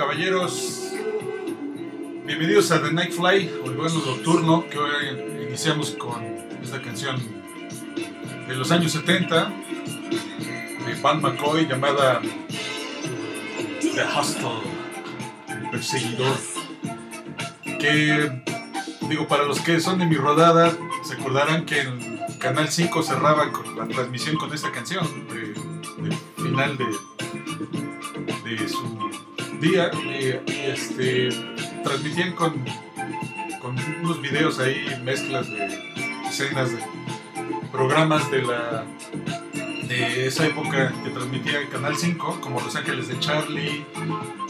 caballeros, bienvenidos a The Night Fly, o el vuelo nocturno, que hoy iniciamos con esta canción de los años 70 de Van McCoy llamada The Hustle, el perseguidor. Que, digo, para los que son de mi rodada, se acordarán que en Canal 5 cerraba con la transmisión con esta canción, de, final de, de su día y, este, transmitían con, con unos videos ahí, mezclas de escenas de programas de la de esa época que transmitía el Canal 5, como Los Ángeles de Charlie,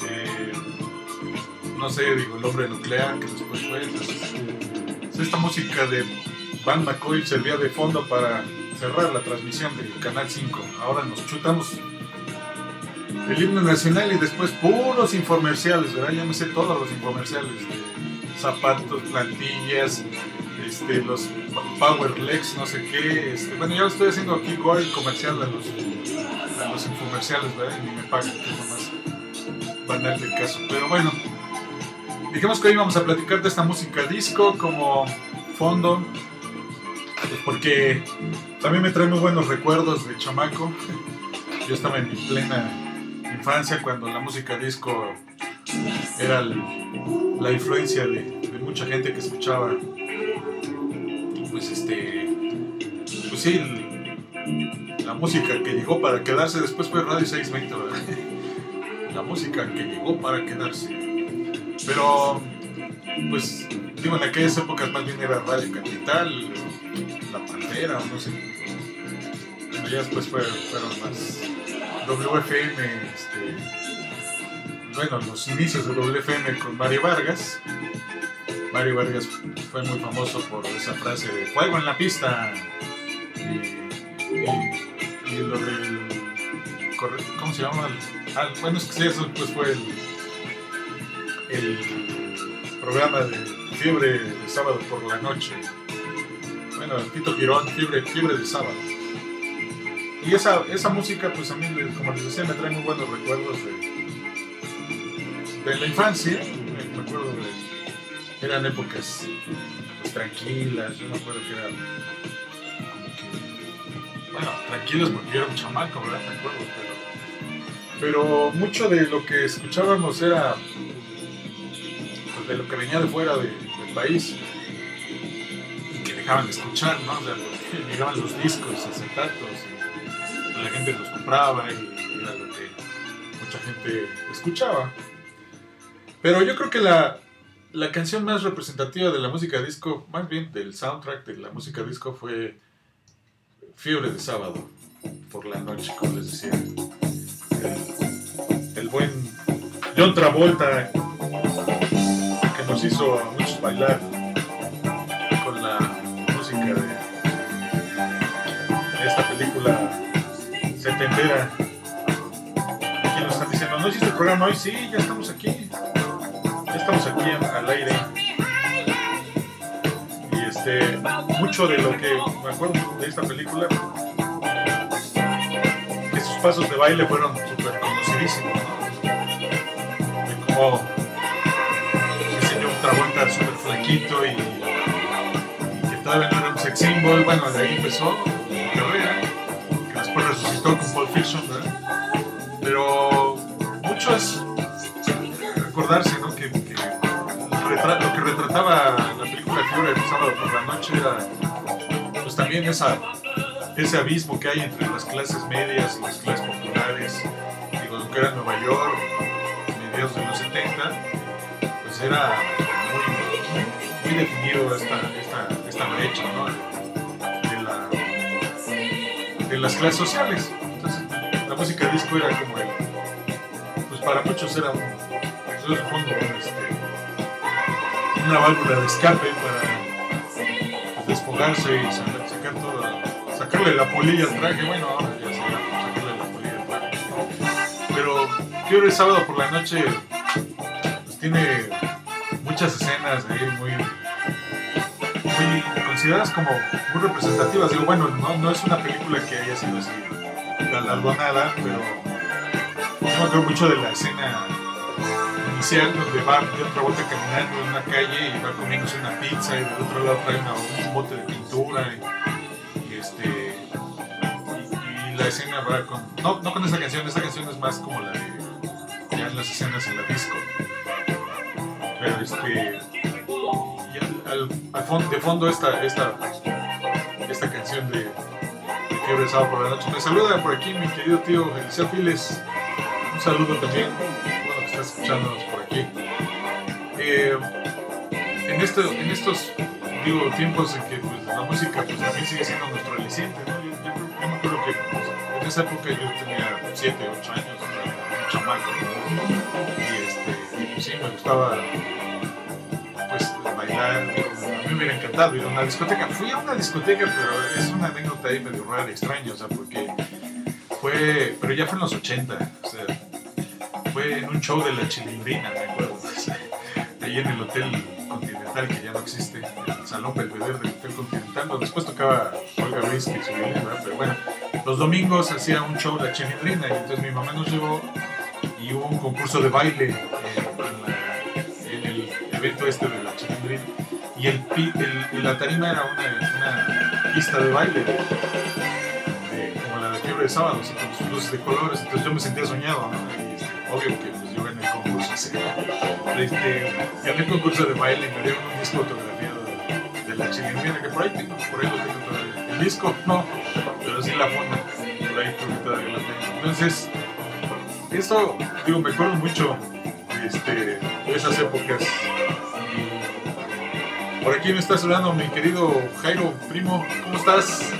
eh, no sé, digo, El Hombre Nuclear, que después fue. Pues, esta música de Van McCoy servía de fondo para cerrar la transmisión del Canal 5. Ahora nos chutamos el himno nacional y después puros infomerciales, ¿verdad? Ya me sé todos los infomerciales de zapatos, plantillas, este, los Powerlex, no sé qué. Este, bueno, ya estoy haciendo aquí gol comercial a los, a los infomerciales, ¿verdad? Y me pagan, que es más banal del caso. Pero bueno, dijimos que hoy vamos a platicar de esta música disco como fondo, pues porque también me trae muy buenos recuerdos de chamaco. Yo estaba en mi plena infancia cuando la música disco era la influencia de, mucha gente que escuchaba pues este pues sí la música que llegó para quedarse después fue Radio 620 la música que llegó para quedarse. Pero pues digo en aquellas épocas más bien era Radio Capital La Pantera no sé. Ya después fueron más WFM, este, bueno, los inicios de WFM con Mario Vargas. Mario Vargas fue muy famoso por esa frase de fuego en la pista. Y, lo del. ¿Cómo se llama? Ah, bueno, es que eso pues fue el, el programa de Fiebre de sábado por la noche. Bueno, Tito Quirón, Fiebre, Fiebre de sábado. Y esa, esa música, pues a mí, como les decía, me trae muy buenos recuerdos de, de la infancia. Eran épocas tranquilas, yo me acuerdo que era como que. Bueno, tranquilas porque yo era un chamaco, ¿verdad? Me acuerdo, pero. Pero mucho de lo que escuchábamos era. Pues, de lo que venía de fuera del país y que dejaban de escuchar, ¿no? O sea, llegaban los discos, acetatos la gente los compraba y era lo que mucha gente escuchaba. Pero yo creo que la, la canción más representativa de la música disco, más bien del soundtrack de la música disco, fue Fiebre de Sábado, por la noche, como les decía. El, buen John Travolta, que nos hizo a muchos bailar con la música de esta película setentera. Aquí nos están diciendo, ¿no hiciste el programa hoy? Sí, ya estamos aquí. Estamos aquí al aire. Y este, mucho de lo que me acuerdo de esta película, que sus pasos de baile fueron súper conocidísimos. ¿no? Como enseñó otra vuelta súper flaquito y, que todavía no era un sex symbol. Bueno, de ahí empezó después resucitó con Paul Fiction, ¿verdad? Pero mucho es recordarse, ¿no? Que, lo que retrataba la película Fiebre el sábado por la noche era pues también esa, ese abismo que hay entre las clases medias y las clases populares, digo, lo que era Nueva York, mediados de los 70, pues era muy, muy definido esta, esta, esta brecha, ¿no? las clases sociales. Entonces, la música disco era como el, pues para muchos era un, supongo, este, una válvula de escape para desfogarse y sacar, sacarle la polilla al traje. Bueno, ahora ya se sacarle la polilla al traje. Pero Fiebre Sábado por la noche pues, tiene muchas escenas muy, muy consideradas como muy representativas. Digo, bueno, no, no es una película que haya sido así galardonada, pero yo me acuerdo mucho de la escena donde va de otra vuelta caminando en una calle y va comiéndose una pizza y del otro lado trae un bote de pintura y, este y, la escena va con no, no con esa canción, esa canción es más como la de ya en las escenas en la disco. Pero este y al, al- al de fondo esta esta esta canción de, Fiebre Sábado por la noche. Me saluda por aquí mi querido tío Eliseo Files. Un saludo también escuchándonos por aquí. Eh, en, en estos tiempos en que pues, la música pues, también sigue siendo nuestro aliciente ¿no? yo, yo- me acuerdo que pues, en esa época yo tenía 7, 8 años un chamaco y, este, y, pues, sí, me gustaba pues bailar digo, a mí me hubiera encantado ir a una discoteca. Fui a una discoteca pero es una anécdota ahí medio rara extraña o sea porque fue pero ya fue en los 80 o sea fue en un show de la chilindrina, me acuerdo. Ahí en el Hotel Continental, que ya no existe, el Salón Belvedere del Hotel Continental, después tocaba Olga Ruiz, que su ¿verdad? Pero bueno, los domingos hacía un show la chilindrina, y entonces mi mamá nos llevó y hubo un concurso de baile eh, en, la- el evento este de la chilindrina. Y el, el- la tarima era una, una pista de baile, de- como la de fiebre de sábado, así con sus luces de colores. Entonces yo me sentía soñado, ¿no? Obvio que pues, yo gané el concurso. así. Este, gané el concurso de baile y me dieron un disco autografiado de, de la chilindrina, que por ahí tengo, por ahí lo tengo todavía. El disco, no, pero sí la funda, por ahí todavía la tengo. Entonces, esto, digo, me acuerdo mucho este, de esas épocas. Por aquí me está saludando mi querido Jairo, primo, ¿cómo estás?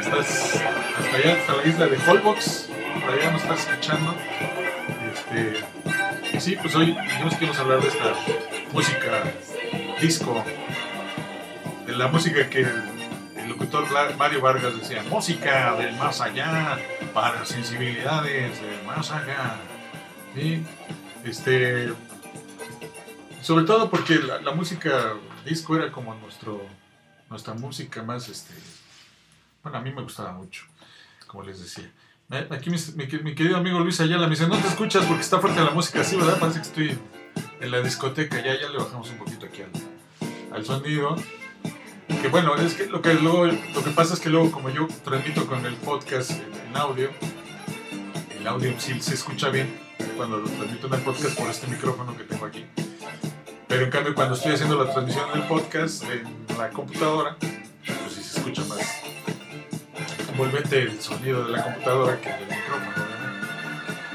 Estás hasta allá, hasta la isla de Holbox, por allá nos estás escuchando. Este, sí, pues hoy nos queremos hablar de esta música disco, de la música que el, locutor Mario Vargas decía, música del más allá, para sensibilidades del más allá. Este, sobre todo porque la, la música disco era como nuestro, nuestra música más, este, bueno, a mí me gustaba mucho, como les decía. Me- Aquí mi, mi- querido amigo Luis Ayala me dice, no te escuchas porque está fuerte la música, sí, ¿verdad? Parece que estoy en la discoteca, ya, ya le bajamos un poquito aquí al, al sonido. Que bueno, es que lo que luego, lo que pasa es que luego como yo transmito con el podcast en audio, el audio sí se escucha bien cuando lo transmito en el podcast por este micrófono que tengo aquí. Pero en cambio cuando estoy haciendo la transmisión del podcast en la computadora, pues sí se escucha más envolvente el sonido de la computadora que del micrófono.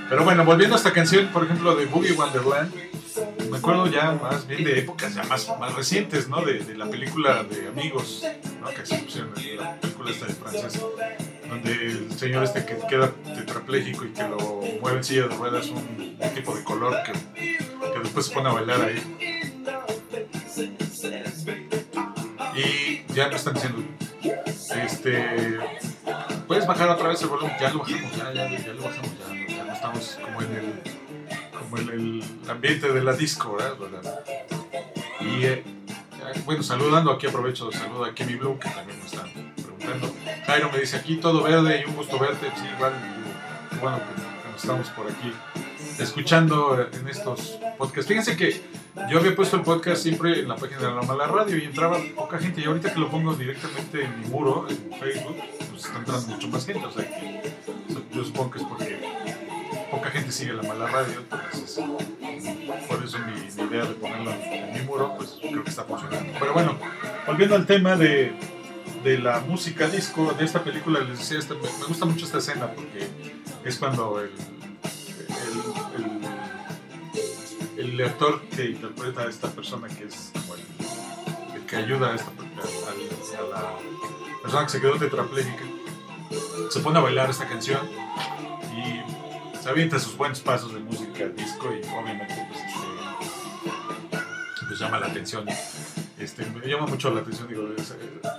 Pero bueno, volviendo a esta canción, por ejemplo, de Boogie Wonderland, me acuerdo ya más bien de épocas ya más, más recientes, ¿no? De, de la película de Amigos, ¿no? Que se pusieron en la película esta de francés, donde el señor este que queda tetrapléjico y que lo mueve en silla de ruedas un, un tipo de color que, que después se pone a bailar ahí. Y ya me están diciendo, este, puedes bajar otra vez el volumen, ya lo bajamos, ya, ya, ya lo bajamos, ya, ya no estamos como en el, como en el ambiente de la disco, ¿verdad? Y eh, bueno, saludando, aquí aprovecho, saludo a Kemi Blue, que también me están preguntando. Jairo me dice aquí todo verde y un gusto verte, sí, igual, bueno que, que estamos por aquí escuchando en estos podcasts. Fíjense que yo había puesto el podcast siempre en la página de la Mala Radio y entraba poca gente. Y ahorita que lo pongo directamente en mi muro, en Facebook, pues está entrando mucho más gente. O sea, que, yo supongo que es porque poca gente sigue la Mala Radio. Entonces, por eso mi, mi idea de ponerlo en, mi muro, pues creo que está funcionando. Pero bueno, volviendo al tema de, de la música disco de esta película, les decía, esta- me, gusta mucho esta escena porque es cuando el, el actor que interpreta a esta persona que es como el, que ayuda a, esta, a, la persona que se quedó tetrapléjica se pone a bailar esta canción y se avienta sus buenos pasos de música disco y obviamente pues, este, pues llama la atención este, me llama mucho la atención digo,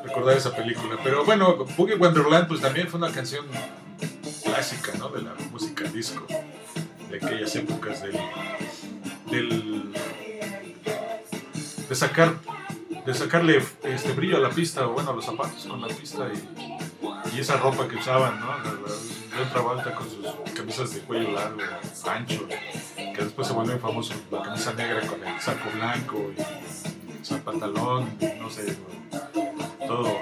recordar esa película. Pero bueno, Boogie Wonderland pues también fue una canción clásica ¿no? de la música disco de aquellas épocas del, del de sacar de sacarle este brillo a la pista o bueno a los zapatos con la pista y, y esa ropa que usaban ¿no? de otra vuelta con sus camisas de cuello largo ancho que después se volvió famoso la camisa negra con el saco blanco y el pantalón no sé todo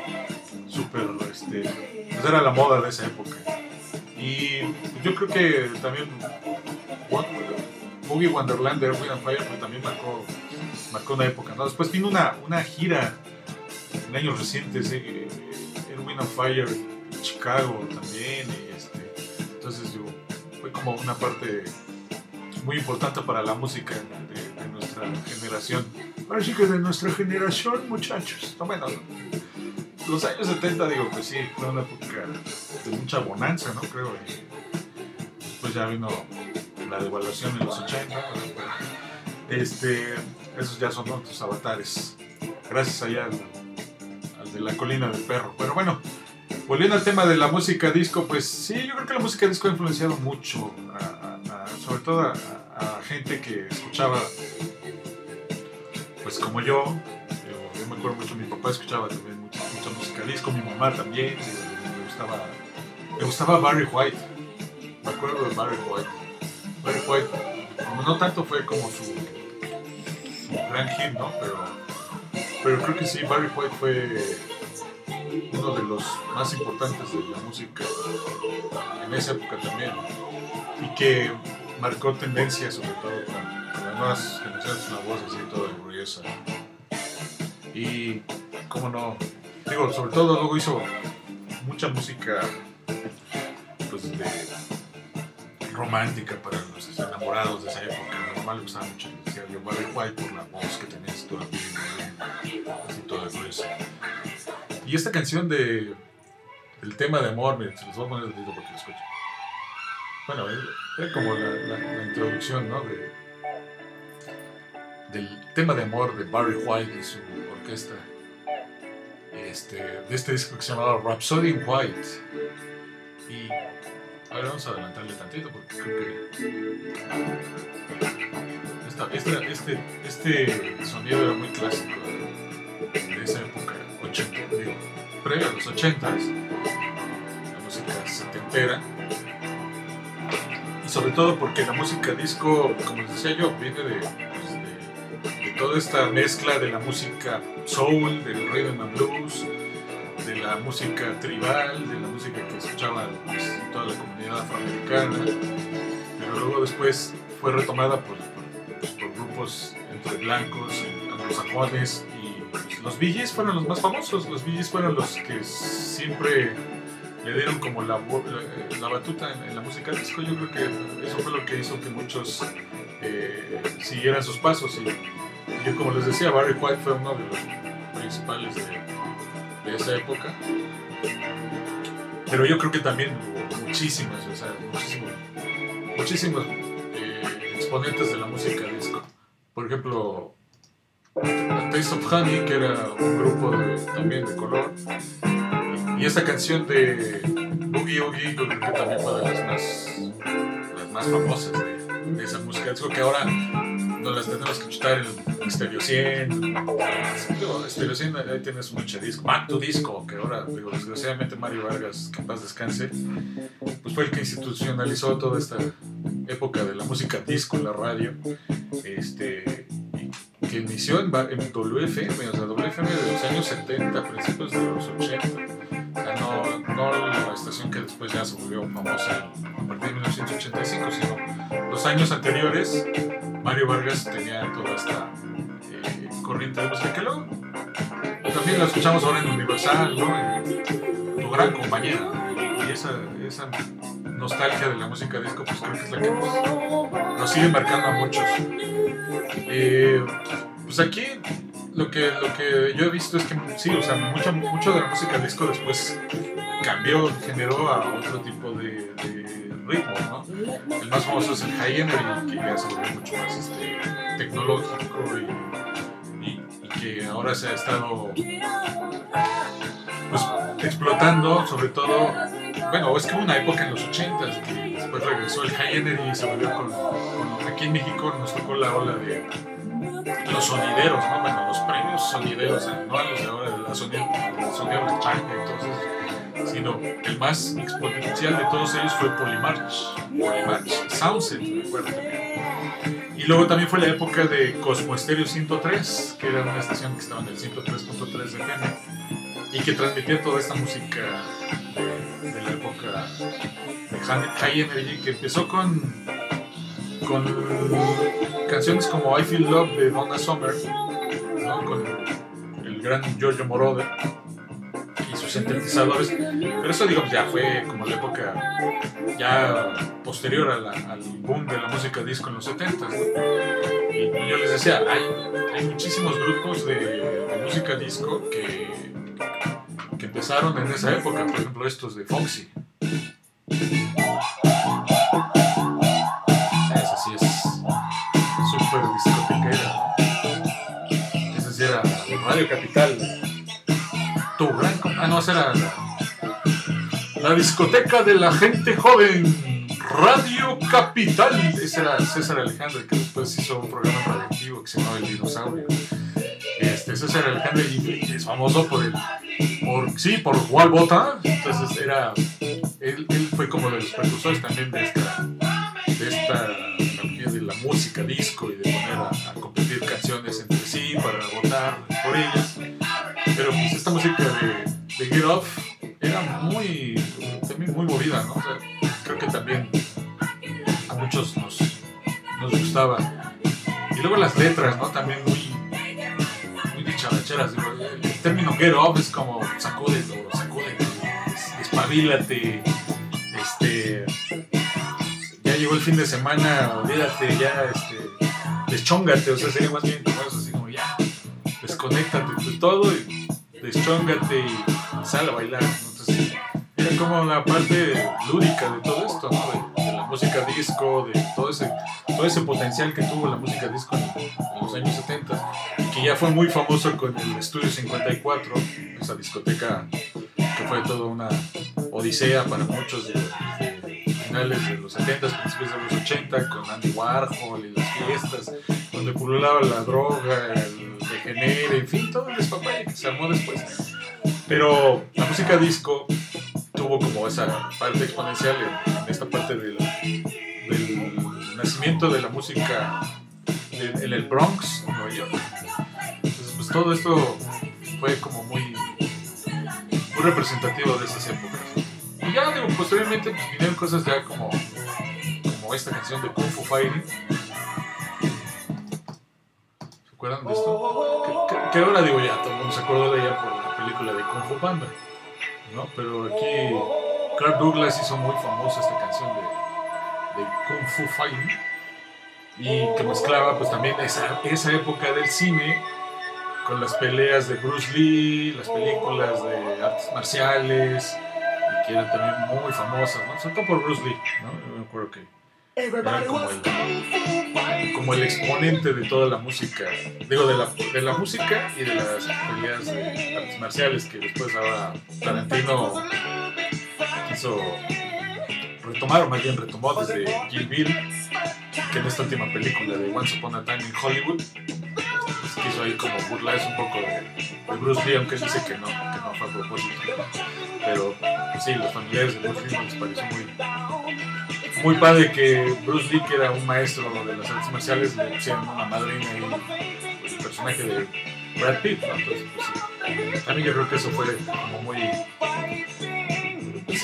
súper este pues era la moda de esa época y yo creo que también Boogie Wonderland de Erwin and Fire pues, también marcó, marcó una época. ¿no? Después vino una, una gira en años recientes, eh, Erwin and Fire Chicago también. Este, entonces yo, fue como una parte muy importante para la música de, nuestra generación. Ahora sí que de nuestra generación, muchachos. No, bueno, los años 70, digo, pues sí, fue una época de mucha bonanza, ¿no? Creo. Y pues ya vino la devaluación en los 80. Este, esos ya son otros avatares. Gracias allá al, de la colina del perro. Pero bueno, volviendo al tema de la música disco, pues sí, yo creo que la música disco ha influenciado mucho, sobre todo a, gente que escuchaba, pues como yo, yo, me acuerdo mucho, mi papá escuchaba también mucha, música disco, mi mamá también, me gustaba, me gustaba Barry White, me acuerdo de Barry White. Barry White, no tanto fue como su, gran hit, ¿no? Pero, pero creo que sí, Barry White fue uno de los más importantes de la música en esa época también. Y que marcó tendencia sobre todo con, las nuevas una voz así toda orgullosa. Y, cómo no, digo, sobre todo luego hizo mucha música pues, de romántica para los enamorados de esa época. Normal me gustaba mucho, decía yo, Barry White por la voz que tenía así toda así toda gruesa. Y esta canción de el tema de amor, miren, se los voy a poner el dedo porque lo escucho. Bueno, era como la, la, introducción, ¿no? De, del tema de amor de Barry White y su orquesta. Este, de este disco que se llamaba Rhapsody White. Y a ver, vamos a adelantarle tantito porque creo que. Esta, este, este sonido era muy clásico de, esa época, 80, digo, a los 80 la música setentera. Y sobre todo porque la música disco, como les decía yo, viene de, pues, de, de toda esta mezcla de la música soul, del rhythm and blues de la música tribal, de la música que escuchaba pues, toda la comunidad afroamericana, pero luego después fue retomada por, pues, grupos entre blancos, anglosajones y los Bee fueron los más famosos, los Bee fueron los que siempre le dieron como la, la, batuta en, la música disco. Yo creo que eso fue lo que hizo que muchos eh, siguieran sus pasos. Y yo, como les decía, Barry White fue uno de los principales de, de esa época. Pero yo creo que también muchísimas, o sea, muchísimos, muchísimos eh, exponentes de la música disco. Por ejemplo, Taste of Honey, que era un grupo también de color. Y, esta canción de Boogie Oogie, creo que también fue de las más, las más famosas de, de esa música disco, que ahora las tenemos que escuchar en Stereo 100. Stereo 100, ahí tienes mucho disco. Back to Disco, que ahora, digo, desgraciadamente Mario Vargas, que paz descanse, pues fue el que institucionalizó toda esta época de la música disco en la radio. Este, que inició en, en WFM, o sea, WFM de los años 70, principios de los 80. O sea, no, no la estación que después ya se volvió famosa a partir de 1985, sino los años anteriores Mario Vargas tenía toda esta eh, corriente de música que luego también la escuchamos ahora en Universal, ¿no? En tu gran compañía. Y esa, esa nostalgia de la música disco, pues creo que es la que nos, sigue marcando a muchos. Eh, pues aquí lo que, lo que yo he visto es que sí, o sea, mucho, mucho de la música disco después cambió, generó a otro tipo de, ritmo, ¿no? El más famoso es el high energy, que ya se volvió mucho más este, tecnológico y, y, que ahora se ha estado pues, explotando, sobre todo, bueno, es que hubo una época en los 80 que después regresó el High Energy y se volvió con, con, aquí en México nos tocó la ola de los sonideros, ¿no? Bueno, los premios sonideros anuales de ahora de la sonido, sonido de China, entonces, sino el más exponencial de todos ellos fue Polymarch, Polymarch, Soundset, me acuerdo también. Y luego también fue la época de Cosmo Stereo 103, que era una estación que estaba en el 103.3 de FM y que transmitía toda esta música de, de la época de High Energy, que empezó con, con canciones como I Feel Love de Donna Summer, ¿no? con el gran Giorgio Moroder y sus sintetizadores. Pero eso, digamos, ya fue como la época ya posterior a la, al boom de la música disco en los 70 y, y, yo les decía, hay, hay muchísimos grupos de, de, música disco que, que empezaron en esa época, por ejemplo, estos de Foxy. Radio Capital. Tu gran. Ah, no, esa era la, la discoteca de la gente joven. Radio Capital. Ese era César Alejandro, que después hizo un programa radioactivo que se llamaba El Dinosaurio. Este, César Alejandro es famoso por el. Por, sí, por Wall Bota. Entonces era. Él, él, fue como de los precursores también de esta. De esta la música disco y de poner a, competir canciones entre sí para votar por ellas. Pero pues esta música de, de Get Off era muy, también muy movida, ¿no? Creo que también a muchos nos, nos gustaba. Y luego las letras, ¿no? También muy, muy dicharacheras. El, término Get Off es como sacúdelo, sacúdelo, espabilate, llegó el fin de semana, olvídate, ya, este, deschóngate, o sea, sería más bien como eso, así como ya, desconéctate de todo y deschóngate y sal a bailar, era como la parte lúdica de todo esto, ¿no? De, la música disco, de todo ese, todo ese potencial que tuvo la música disco en, los años 70, que ya fue muy famoso con el Estudio 54, esa discoteca que fue toda una odisea para muchos finales de los 70, principios de los 80, con Andy Warhol y las fiestas, donde pululaba la droga, el degenere, en fin, todo el despapalle que se armó después. Pero la música disco tuvo como esa parte exponencial en, en esta parte del, del, nacimiento de la música en, el Bronx, en Nueva York. Entonces, pues todo esto fue como muy, muy representativo de esas épocas. Y ya digo, posteriormente pues, vinieron cosas ya como, como esta canción de Kung Fu Fighting. ¿Se acuerdan de esto? Que, ahora digo ya, todo el mundo se acordó de ella por la película de Kung Fu Panda. ¿no? Pero aquí Clark Douglas hizo muy famosa esta canción de, de Kung Fu Fighting. Y que mezclaba pues también esa, esa época del cine con las peleas de Bruce Lee, las películas de artes marciales, que eran también muy famosas, ¿no? Sobre todo por Bruce Lee, ¿no? Yo me acuerdo que era como el, como el exponente de toda la música, digo, de la, de la música y de las peleas de artes marciales que después ahora Tarantino quiso retomar, o más bien retomó desde Kill Bill, que en esta última película de Once Upon a Time in Hollywood, quiso ahí como burlarse un poco de, Bruce Lee, aunque dice que no, que no fue a propósito. Pero pues sí, los familiares de Bruce Lee les pareció muy, muy padre que Bruce Lee, que era un maestro de las artes marciales, le pusieran una madrina y pues, el personaje de Brad Pitt. Entonces, pues sí. También yo creo que eso fue como muy.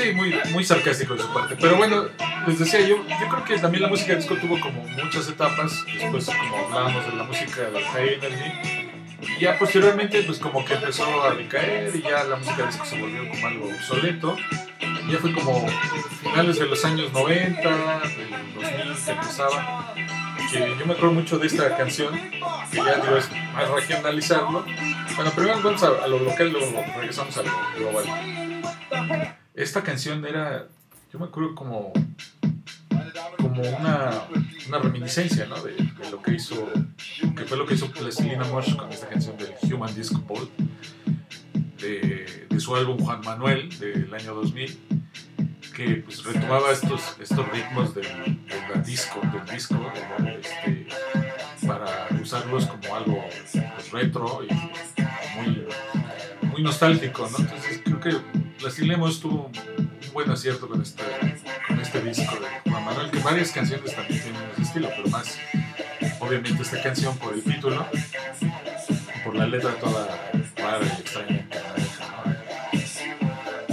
Sí, muy, muy sarcástico de su parte. Pero bueno, les decía yo, yo creo que también la música disco tuvo como muchas etapas. Después, como hablábamos de la música de High Energy, y ya posteriormente, pues como que empezó a decaer y ya la música disco se volvió como algo obsoleto. Y ya fue como finales de los años 90, del 2000 que empezaba. Que yo me acuerdo mucho de esta canción, que ya digo, es más regionalizarlo. Bueno, primero vamos a, a lo local, luego regresamos a lo global. Esta canción era, yo me acuerdo como como una, una reminiscencia ¿no? de, de, lo que hizo, que fue lo que hizo Plastilina Mosh con esta canción del Human Disco Ball, de, de, su álbum Juan Manuel del año 2000, que pues, retomaba estos, estos ritmos del, del disco, del disco este, para usarlos como algo pues, retro y muy, muy nostálgico. ¿no? Entonces creo que Plastilina Mosh tuvo un buen acierto con este, con este disco de Juan Manuel, que varias canciones también tienen ese estilo, pero más obviamente esta canción por el título, por la letra toda rara y extraña.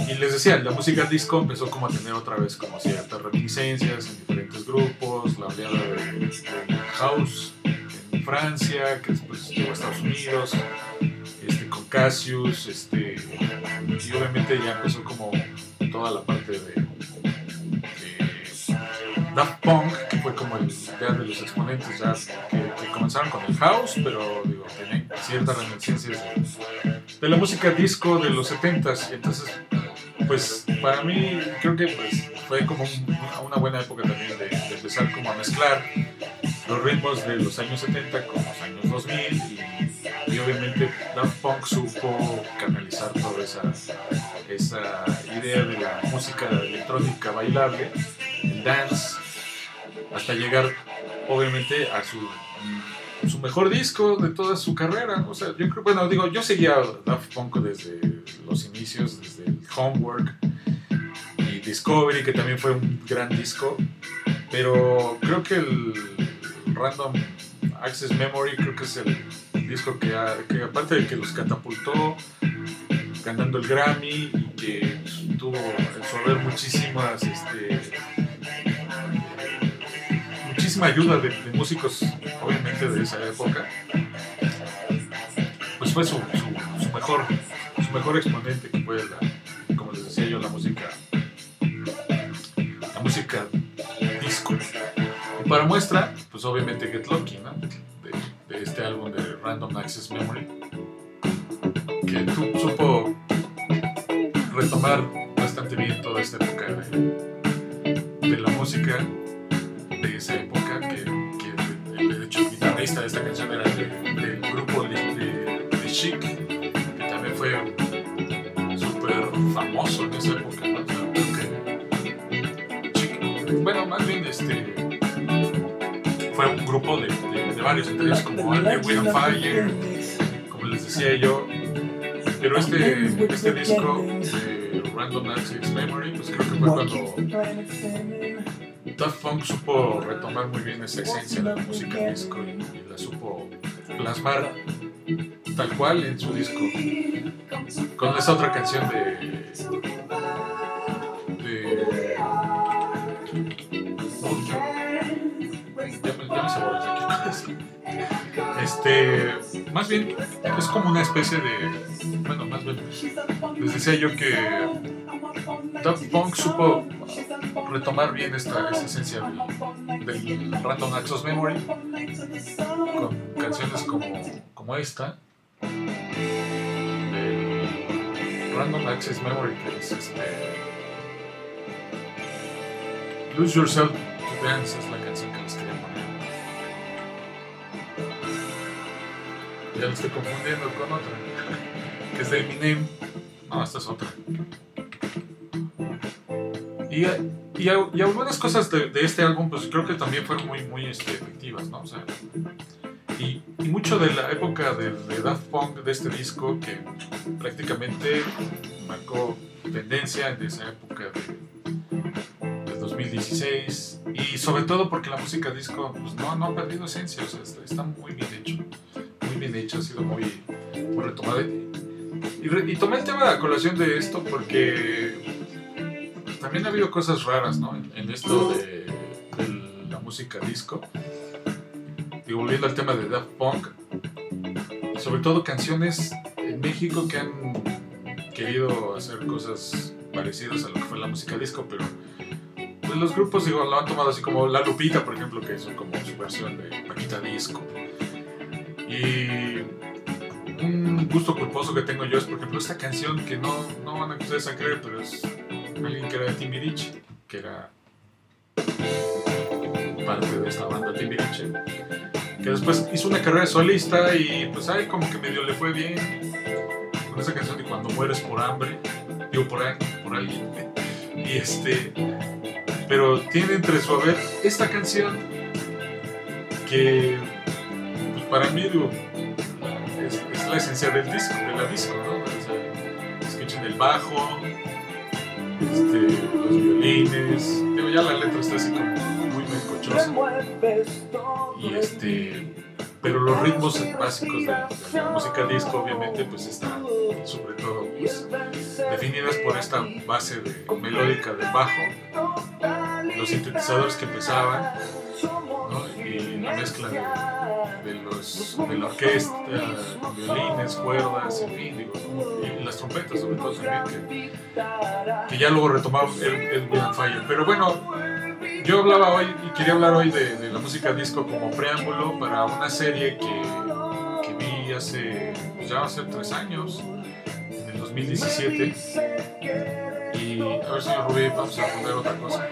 Y les decía, la música disco empezó como a tener otra vez como ciertas reminiscencias en diferentes grupos, la oleada de, house Francia, que después llegó a Estados Unidos, este, con Cassius, este, y obviamente ya empezó como toda la parte de, de Daft Punk, que fue como el ya de los exponentes ya que, que, comenzaron con el house, pero digo, tienen ciertas reminiscencias de, de, la música disco de los 70s. Entonces, pues para mí creo que pues, fue como un, una buena época también de, de, empezar como a mezclar los ritmos de los años 70 con los años 2000 y, obviamente Daft Punk supo canalizar toda esa, esa idea de la música electrónica bailable, el dance, hasta llegar obviamente a su, su mejor disco de toda su carrera. O sea, yo creo, bueno, digo, yo seguía Daft Punk desde los inicios, desde el Homework y Discovery, que también fue un gran disco, pero creo que el Random Access Memory creo que es el disco que, que aparte de que los catapultó ganando el Grammy y que tuvo en su muchísimas este, muchísima ayuda de, de, músicos obviamente de esa época pues fue su, su, su mejor su mejor exponente que fue la, como les decía yo la música la música disco para muestra pues obviamente Get Lucky ¿no? de, este álbum de Random Access Memory que tu, supo retomar bastante bien toda esta época de, la música de esa época que, de, hecho el guitarrista de esta canción era del grupo de, Chic que también fue súper famoso en esa época ¿no? que Chic, bueno más bien este fue un grupo de, varios entre ellos como el de Will Fire como les decía yo pero este, este disco de Random Access Memory, pues creo que fue cuando Daft Punk supo retomar muy bien esa esencia de la música disco y, y la supo plasmar tal cual en su disco. Con esa otra canción de. de. Este, más bien es como una especie de, bueno, más bien, les decía yo que Daft Punk supo retomar bien esta, esencia del, del, Random Access Memory con canciones como, como esta del Random Access Memory que es este Lose Yourself to Dance es la canción que les quería poner ya lo estoy confundiendo con otra, que es de Eminem. No, esta es otra. Y, y, algunas cosas de, este álbum, pues creo que también fueron muy, muy este, efectivas, ¿no? O sea, y, mucho de la época de, de, Daft Punk, de este disco, que prácticamente marcó tendencia en esa época de, de 2016, y sobre todo porque la música disco pues, no, no ha perdido esencia, o sea, está, está muy bien hecho bien hecho, ha sido muy, muy retomado. Y, tomé el tema de la colación de esto porque también ha habido cosas raras ¿no? en, esto de, la música disco. Y volviendo al tema de Daft Punk, sobre todo canciones en México que han querido hacer cosas parecidas a lo que fue la música disco, pero pues los grupos digo, lo han tomado así como La Lupita, por ejemplo, que es como su versión de Paquita Disco. Y un gusto culposo que tengo yo es, por ejemplo, esta canción que no, no van a ustedes a creer, pero es alguien que era de Timirich, que era parte de esta banda Timbiriche, que después hizo una carrera solista y pues ahí como que medio le fue bien con esa canción de Cuando mueres por hambre, digo por, alguien, y este, pero tiene entre su haber esta canción que para mí digo, es, la esencia del disco, de la disco, ¿no? O escuchen el bajo, este, los violines, digo, ya la letra está así como muy melcochosa. Y este, pero los ritmos básicos de, la música disco obviamente pues están sobre todo pues, definidas por esta base de, melódica del bajo, los sintetizadores que empezaban y la mezcla de, los, de la orquesta, violines, cuerdas, en fin, digo, y las trompetas sobre todo también, que, ya luego retomaba el, el Fire. Pero bueno, yo hablaba hoy y quería hablar hoy de, la música disco como preámbulo para una serie que, que vi hace, pues ya hace tres años, en el 2017. Y a ver, señor Rubí, vamos a poner otra cosa.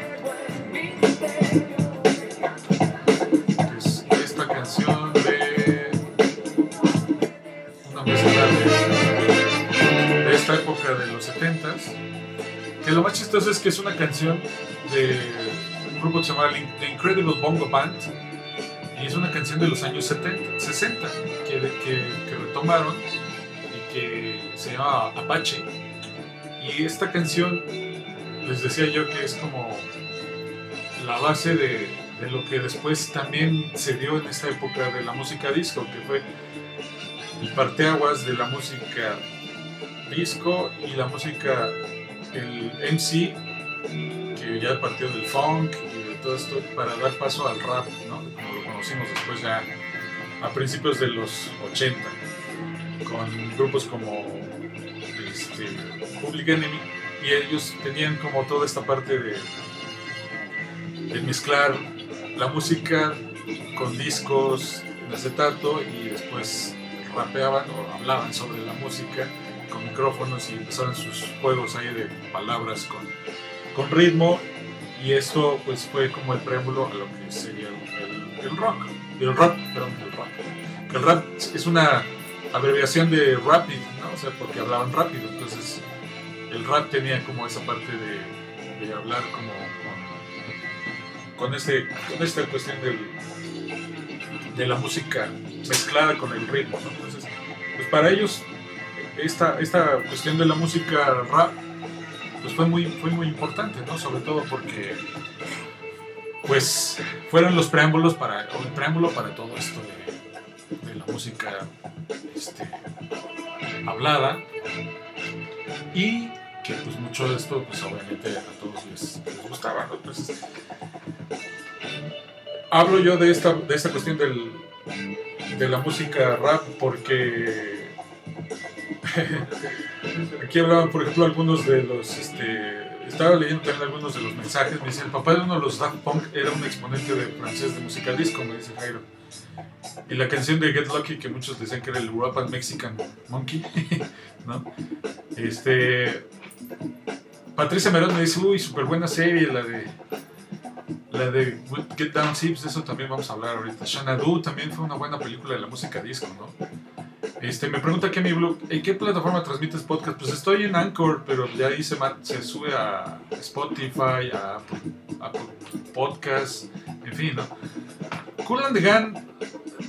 Que lo más chistoso es que es una canción de un grupo que se llama The Incredible Bongo Band. Y es una canción de los años 70, 60 que, que, que retomaron y que se llama Apache. Y esta canción, les decía yo que es como la base de, de lo que después también se dio en esta época de la música disco, que fue el parteaguas de la música disco y la música, el MC ya partió del funk y de todo esto para dar paso al rap, ¿no? como lo conocimos después ya a principios de los 80, con grupos como este, Public Enemy, y ellos tenían como toda esta parte de, de mezclar la música con discos en acetato y después rapeaban o hablaban sobre la música con micrófonos y empezaban sus juegos ahí de palabras con con ritmo y esto pues fue como el preámbulo a lo que sería el, rock, el rap, perdón, el rap. El rap es una abreviación de rapid, ¿no? O sea, porque hablaban rápido, entonces el rap tenía como esa parte de, de hablar como con, con, ese, con esta cuestión del, de la música mezclada con el ritmo. Entonces, pues para ellos esta, esta cuestión de la música rap pues fue muy, fue muy importante, ¿no? Sobre todo porque pues fueron los preámbulos para, el preámbulo para todo esto de, la música este, hablada y que pues mucho de esto pues obviamente a todos les, gustaba. Entonces, hablo yo de esta, de esta cuestión del, de la música rap porque Aquí hablaban, por ejemplo, algunos de los. Este, estaba leyendo también algunos de los mensajes. Me dice: el papá de uno de los Daft Punk era un exponente de francés de música disco, me dice Jairo. Y la canción de Get Lucky, que muchos decían que era el Rap Mexican Monkey, ¿no? Este. Patricia Merón me dice: uy, súper buena serie, la de. La de Get Down Sips, de eso también vamos a hablar ahorita. Xanadu también fue una buena película de la música disco, ¿no? Este, me pregunta aquí mi blog, ¿en qué plataforma transmites podcast? Pues estoy en Anchor, pero de ahí se, se sube a Spotify, a Apple, Podcast, en fin, ¿no? Cool and the Gun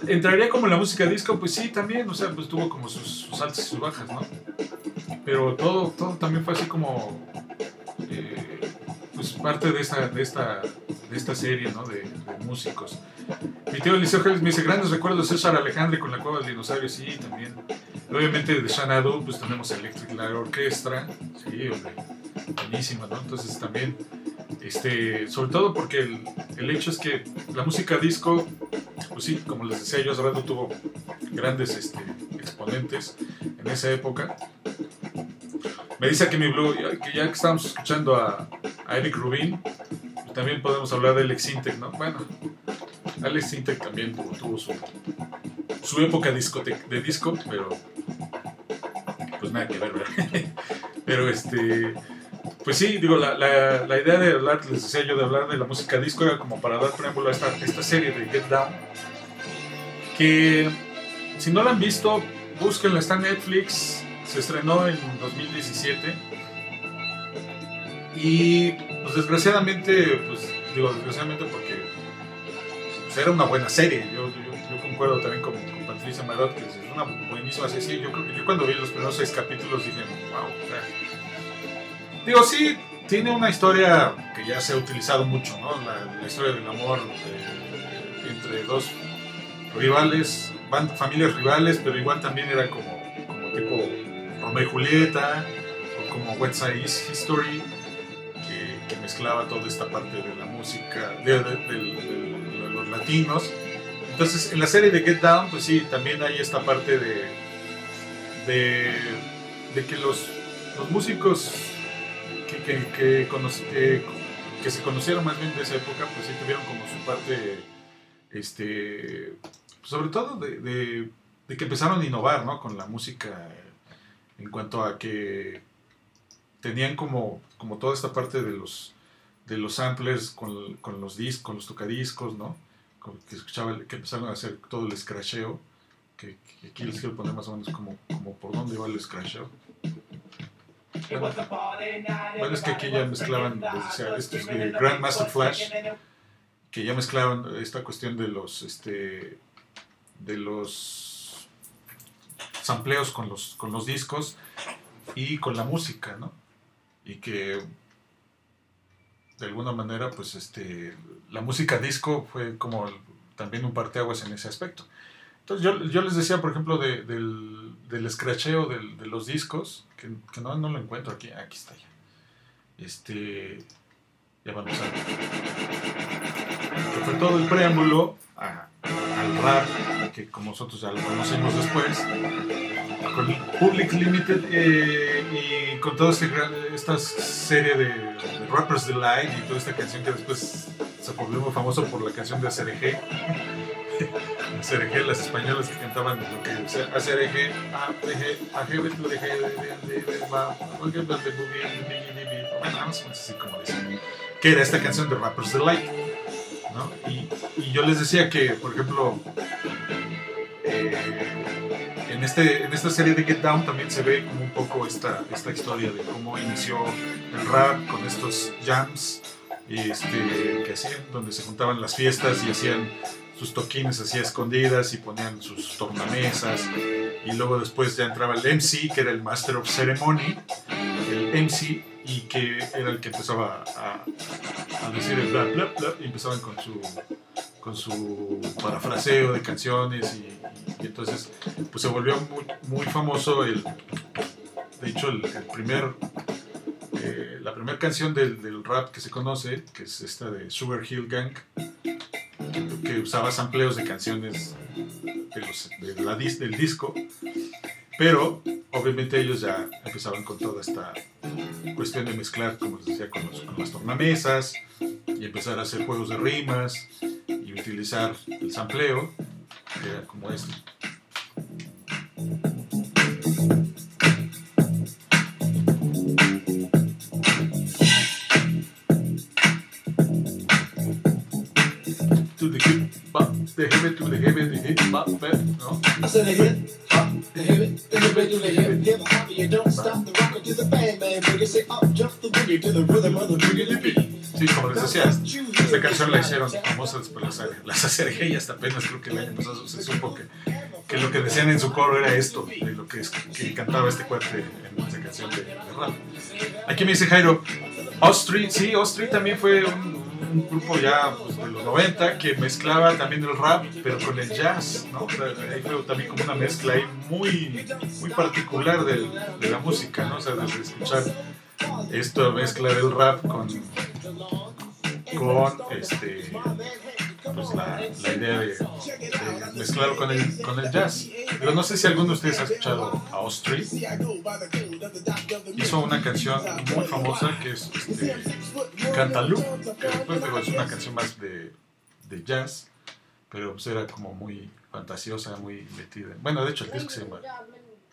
entraría como en la música disco, pues sí, también, o sea, pues tuvo como sus, altas y sus bajas, ¿no? Pero todo, todo también fue así como, eh, pues parte de esta, de esta, de esta serie, ¿no? De, de músicos. Mi tío Eliseo Gélez me dice, grandes recuerdos de César Alejandre con la cueva del dinosaurio, sí, también. Obviamente de Xanadu, pues tenemos Electric Light Orchestra, sí, hombre, buenísima, ¿no? Entonces también, este, sobre todo porque el, el, hecho es que la música disco, pues sí, como les decía yo hace rato, tuvo grandes este, exponentes en esa época. Me dice aquí mi blue que ya que estamos escuchando a, a Eric Rubin, también podemos hablar de Alex Intec, ¿no? Bueno, Alex Intec también tuvo, su, su, época de disco, pero pues nada que ver, ¿verdad? pero este, Pues sí, digo, la, la, la, idea de hablar, les decía yo, de hablar de la música disco era como para dar preámbulo a esta, esta serie de Get Down. Que si no la han visto, búsquenla, está en Netflix, se estrenó en 2017. Y pues desgraciadamente, pues digo desgraciadamente porque pues, era una buena serie. Yo, concuerdo también con, con Patricia Marot, que es una buenísima serie. Yo creo que yo cuando vi los primeros seis capítulos dije, wow, Digo, sí, tiene una historia que ya se ha utilizado mucho, ¿no? La, historia del amor eh, entre dos rivales, familias rivales, pero igual también era como, tipo Romeo y Julieta, o como West Side History, mezclaba toda esta parte de la música, de, los latinos. Entonces, en la serie de Get Down, pues sí, también hay esta parte de, de, que los, los músicos que, que, que, que, se conocieron más bien de esa época, pues sí tuvieron como su parte, este, sobre todo de, de, de, que empezaron a innovar, ¿no? Con la música en cuanto a que tenían como, como toda esta parte de los, de los samplers con, con los discos, con los tocadiscos, ¿no? que escuchaba, que empezaron a hacer todo el scratcheo, que, que aquí les quiero poner más o menos como, como por dónde va el scratcheo. Bueno, bueno, es que aquí ya mezclaban, decía, estos de Grandmaster Flash, que ya mezclaban esta cuestión de los, este, de los sampleos con los, con los discos y con la música, ¿no? Y que de alguna manera, pues, este, la música disco fue como también un parteaguas en ese aspecto. Entonces yo, yo les decía, por ejemplo, de, del, del scratcheo del, de los discos, que, que, no, no lo encuentro aquí, aquí está ya. Este, ya vamos a. Que fue todo el preámbulo al rap, que como nosotros ya lo conocemos después, Public Limited eh, y con toda esta serie de, de Rappers Delight y toda esta canción que después se volvió muy famoso por la canción de ACRG. ACRG, las españolas que cantaban lo que ACRG, ACRG, como dicen, que era esta canción de Rappers Delight. ¿no? Y, y yo les decía que, por ejemplo, eh, en, este, en esta serie de Get Down también se ve como un poco esta, esta historia de cómo inició el rap con estos jams este, que hacían, donde se juntaban las fiestas y hacían sus toquines así escondidas y ponían sus tornamesas. Y luego después ya entraba el MC que era el Master of Ceremony el MC y que era el que empezaba a, a decir el bla bla bla y empezaban con su con su parafraseo de canciones y, entonces pues se volvió muy, famoso el de hecho el, primer eh, la primera canción del, rap que se conoce, que es esta de Sugar Hill Gang, que, que usaba sampleos de canciones de los, de la, del disco, pero obviamente ellos ya empezaban con toda esta cuestión de mezclar, como les decía, con, las tornamesas y empezar a hacer juegos de rimas y utilizar el sampleo, que era como este. the to the hip the. I said the hip Sí, como les decía, esta canción la hicieron famosa después las, las ACRG y hasta apenas creo que el año pasado se supo que, que lo que decían en su coro era esto, de lo que, que cantaba este cuate en esa canción de, de rap. Aquí me dice Jairo, Ostri, sí, Ostri también fue un, un grupo ya pues, de los 90 que mezclaba también el rap, pero con el jazz, ¿no? O sea, ahí fue también como una mezcla ahí muy, muy particular de, de la música, ¿no? O sea, de escuchar esta mezcla del rap con, con este, pues la, la idea de, de, mezclarlo con el, con el jazz. Pero no sé si alguno de ustedes ha escuchado a Ostri. Hizo una canción muy famosa que es este, Cantalú, que después digo, es una canción más de, de jazz, pero pues era como muy fantasiosa, muy metida. Bueno, de hecho el disco se llama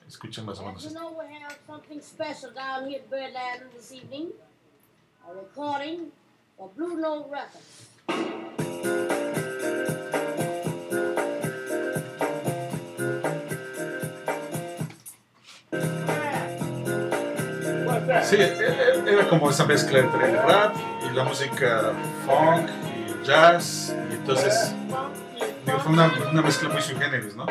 Escuchen más o menos esto. a recording for Blue Note Records. Sí, era como esa mezcla entre el rap y la música funk y el jazz. Y entonces, digo, fue una, una mezcla muy sui generis, ¿no?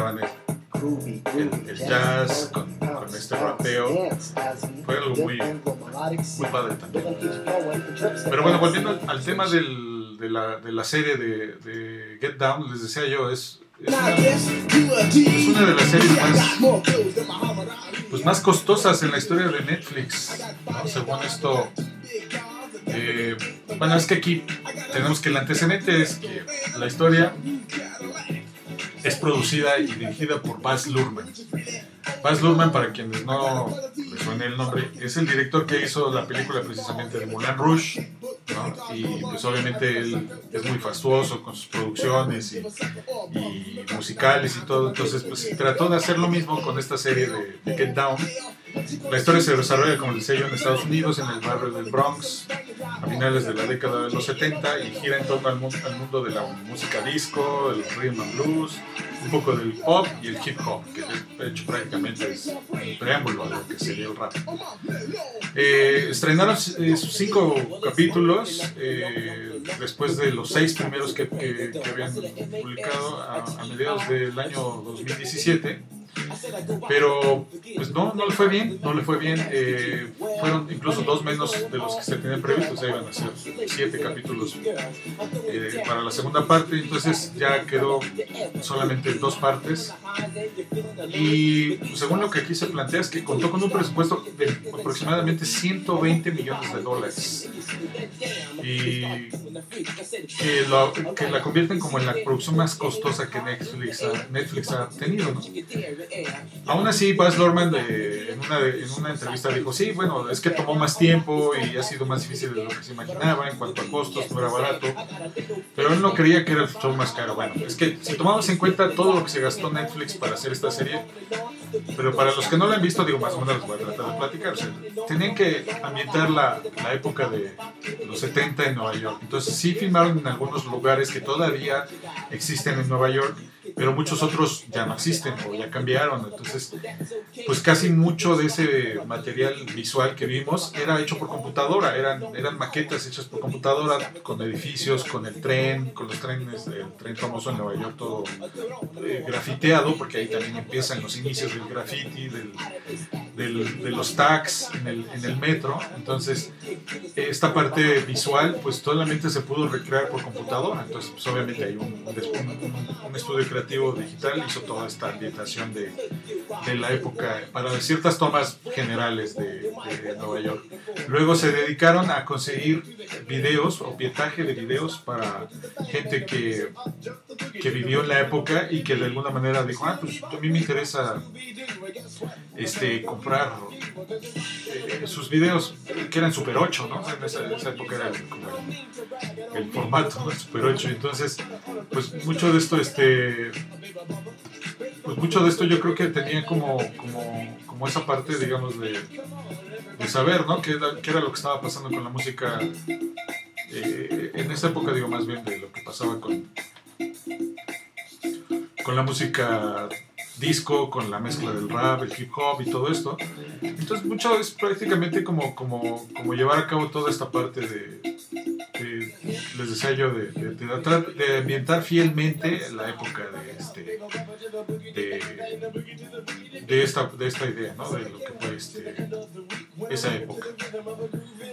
I'm on the Cómo mezclaban el, jazz con, con este rapeo. Fue algo muy, muy padre también. Pero bueno, volviendo al, al tema del- de, la, de la serie de, de Get Down, les decía yo, es, es una, es una de las series más, pues, más costosas en la historia de Netflix. ¿no? Según esto, eh, bueno, es que aquí tenemos que el antecedente es que la historia es producida y dirigida por Baz Luhrmann. Baz Luhrmann, para quienes no les suene el nombre, es el director que hizo la película precisamente de Moulin Rouge, ¿no? y pues obviamente él es muy fastuoso con sus producciones y, y musicales y todo, entonces pues trató de hacer lo mismo con esta serie de, de Get Down. La historia se desarrolla, como les decía yo, en Estados Unidos, en el barrio del Bronx, a finales de la década de los 70 y gira en torno al, mu- al mundo de la música disco, el rhythm and blues, un poco del pop y el hip hop, que de hecho prácticamente es el preámbulo a lo que sería el rap. Eh, estrenaron eh, sus cinco capítulos eh, después de los seis primeros que, que- que habían publicado a, a mediados del año 2017. Pero pues no, no le fue bien, no le fue bien. eh, fueron incluso dos menos de los que se tenían previstos, iban a ser siete capítulos eh, para la segunda parte, entonces ya quedó solamente dos partes. Y según lo que aquí se plantea es que contó con un presupuesto de aproximadamente 120 millones de dólares. Y que, lo- que la convierten como en la producción más costosa que Netflix ha, Netflix ha tenido. ¿no? Aún así, Baz Luhrmann de- en, una, en una entrevista dijo, sí, bueno, es que tomó más tiempo y ha sido más difícil de lo que se imaginaba en cuanto a costos, no era barato, pero él no creía que era el show más caro. Bueno, es que si tomamos en cuenta todo lo que se gastó Netflix para hacer esta serie, pero para los que no la han visto, digo, más o menos les voy a tratar de platicar. O sea, tenían que ambientar la, la época de los 70 en Nueva York. Entonces sí filmaron en algunos lugares que todavía existen en Nueva York, pero muchos otros ya no existen o ya cambiaron. Entonces, pues casi mucho de ese material visual que vimos era hecho por computadora, eran, eran maquetas hechas por computadora, con edificios, con el tren, con los trenes, el tren famoso en Nueva York, todo eh, grafiteado, porque ahí también empiezan los inicios del graffiti, del, de los tags en el, en el metro. Entonces, esta parte visual, pues solamente se pudo recrear por computadora. Entonces, pues, obviamente hay un, un, un- un estudio creativo digital, hizo toda esta ambientación de, de la época para ciertas tomas generales de, de Nueva York. Luego se dedicaron a conseguir videos o pietaje de videos para gente que, que vivió en la época y que de alguna manera dijo, ah, pues a mí me interesa este, comprar eh, sus videos que eran Super 8, ¿no? En esa, en esa época era como el, el formato, ¿no? Super 8. Entonces, pues mucho de esto, este, pues mucho de esto yo creo que tenía como, como, como esa parte, digamos, de, de saber, ¿no? ¿Qué qué era lo que estaba pasando con la música eh, en esa época, digo, más bien de lo que pasaba con, con la música disco, con la mezcla del rap, el hip hop y todo esto. Entonces, mucho es prácticamente como, como, como llevar a cabo toda esta parte de, de- les decía yo, de, de- de ambientar fielmente la época de, este, de esta, de esta idea, ¿no? De lo que fue este, esa época.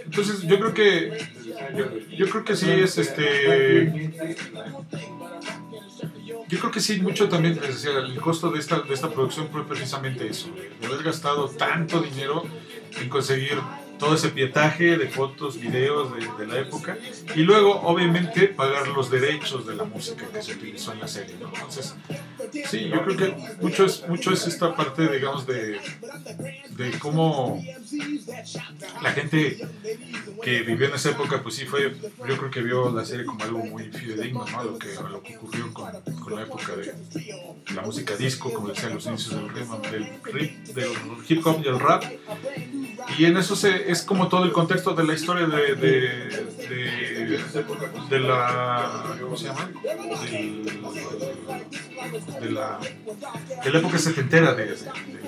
Entonces, yo creo que, yo, yo creo que sí es este. Yo creo que sí, mucho también, les decía, el costo de esta, de esta producción fue precisamente eso, de haber gastado tanto dinero en conseguir todo ese pietaje de fotos, videos de, de la época y luego, obviamente, pagar los derechos de la música que se utilizó en la serie. ¿no? Entonces, sí, yo creo que mucho es, mucho es esta parte, digamos, de, de cómo la gente que vivió en esa época, pues sí fue, yo creo que vio la serie como algo muy fidedigno, ¿no? Lo que, lo que ocurrió con, con la época de la música disco, como decía, los inicios del, del, del hip hop y el rap. Y en eso se, es como todo el contexto de la historia de, de, de, la. ¿Cómo se llama? Del- de, la, de la época setentera de, de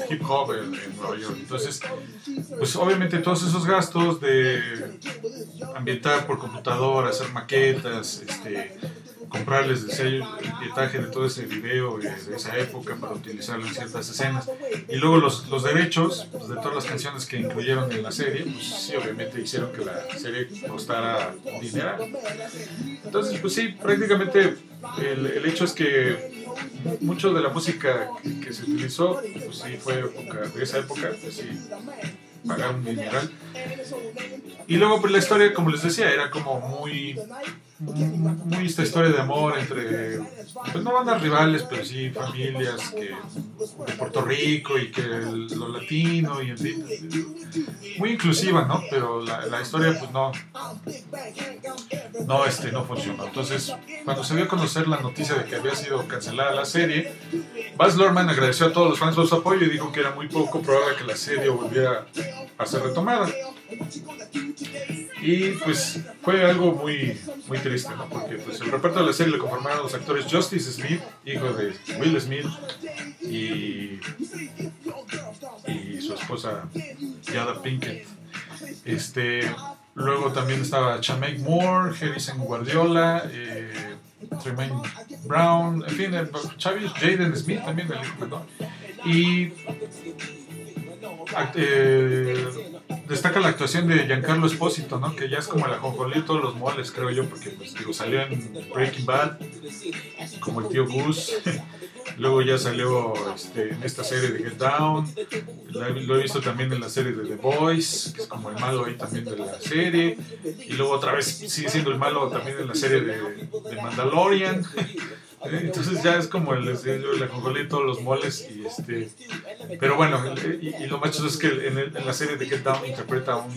hip hop en Nueva York. Entonces, pues obviamente todos esos gastos de ambientar por computadora, hacer maquetas, este, comprarles el sello, el pietaje de todo ese video de esa época para utilizarlo en ciertas escenas. Y luego los, los derechos pues, de todas las canciones que incluyeron en la serie, pues sí, obviamente hicieron que la serie costara dinero. Entonces, pues sí, prácticamente el, el hecho es que mu- mucho de la música que, se utilizó, pues sí, fue época, de esa época, pues sí, pagaron dineral. Y luego, pues la historia, como les decía, era como muy, muy esta historia de amor entre, pues no bandas rivales, pero sí familias que, de Puerto Rico y que el- lo latino y en fin, muy inclusiva, ¿no? Pero la, la historia, pues no, no, este, no funcionó. Entonces, cuando se dio a conocer la noticia de que había sido cancelada la serie, Baz Luhrmann agradeció a todos los fans por su apoyo y dijo que era muy poco probable que la serie volviera a ser retomada. Y pues fue algo muy, muy triste, ¿no? Porque pues, el reparto de la serie lo conformaron los actores Justice Smith, hijo de Will Smith, y, y su esposa Yada Pinkett. Este, luego también estaba Chamek Moore, Harrison Guardiola, eh, Tremaine Brown, en fin, Chavis, Jaden Smith también, el menor. Y eh, destaca la actuación de Giancarlo Espósito, ¿no? Que ya es como el ajonjolí de todos los moles, creo yo, porque pues, digo, salió en Breaking Bad como el tío Gus. Luego ya salió este, en esta serie de Get Down. Lo he visto también en la serie de The Boys, que es como el malo ahí también de la serie. Y luego otra vez sigue siendo el malo también en la serie de Mandalorian. Entonces ya es como el, el ajonjolí de todos los moles. Y este, pero bueno, y, y lo más chistoso es que en, el- en la serie de Get Down interpreta a un,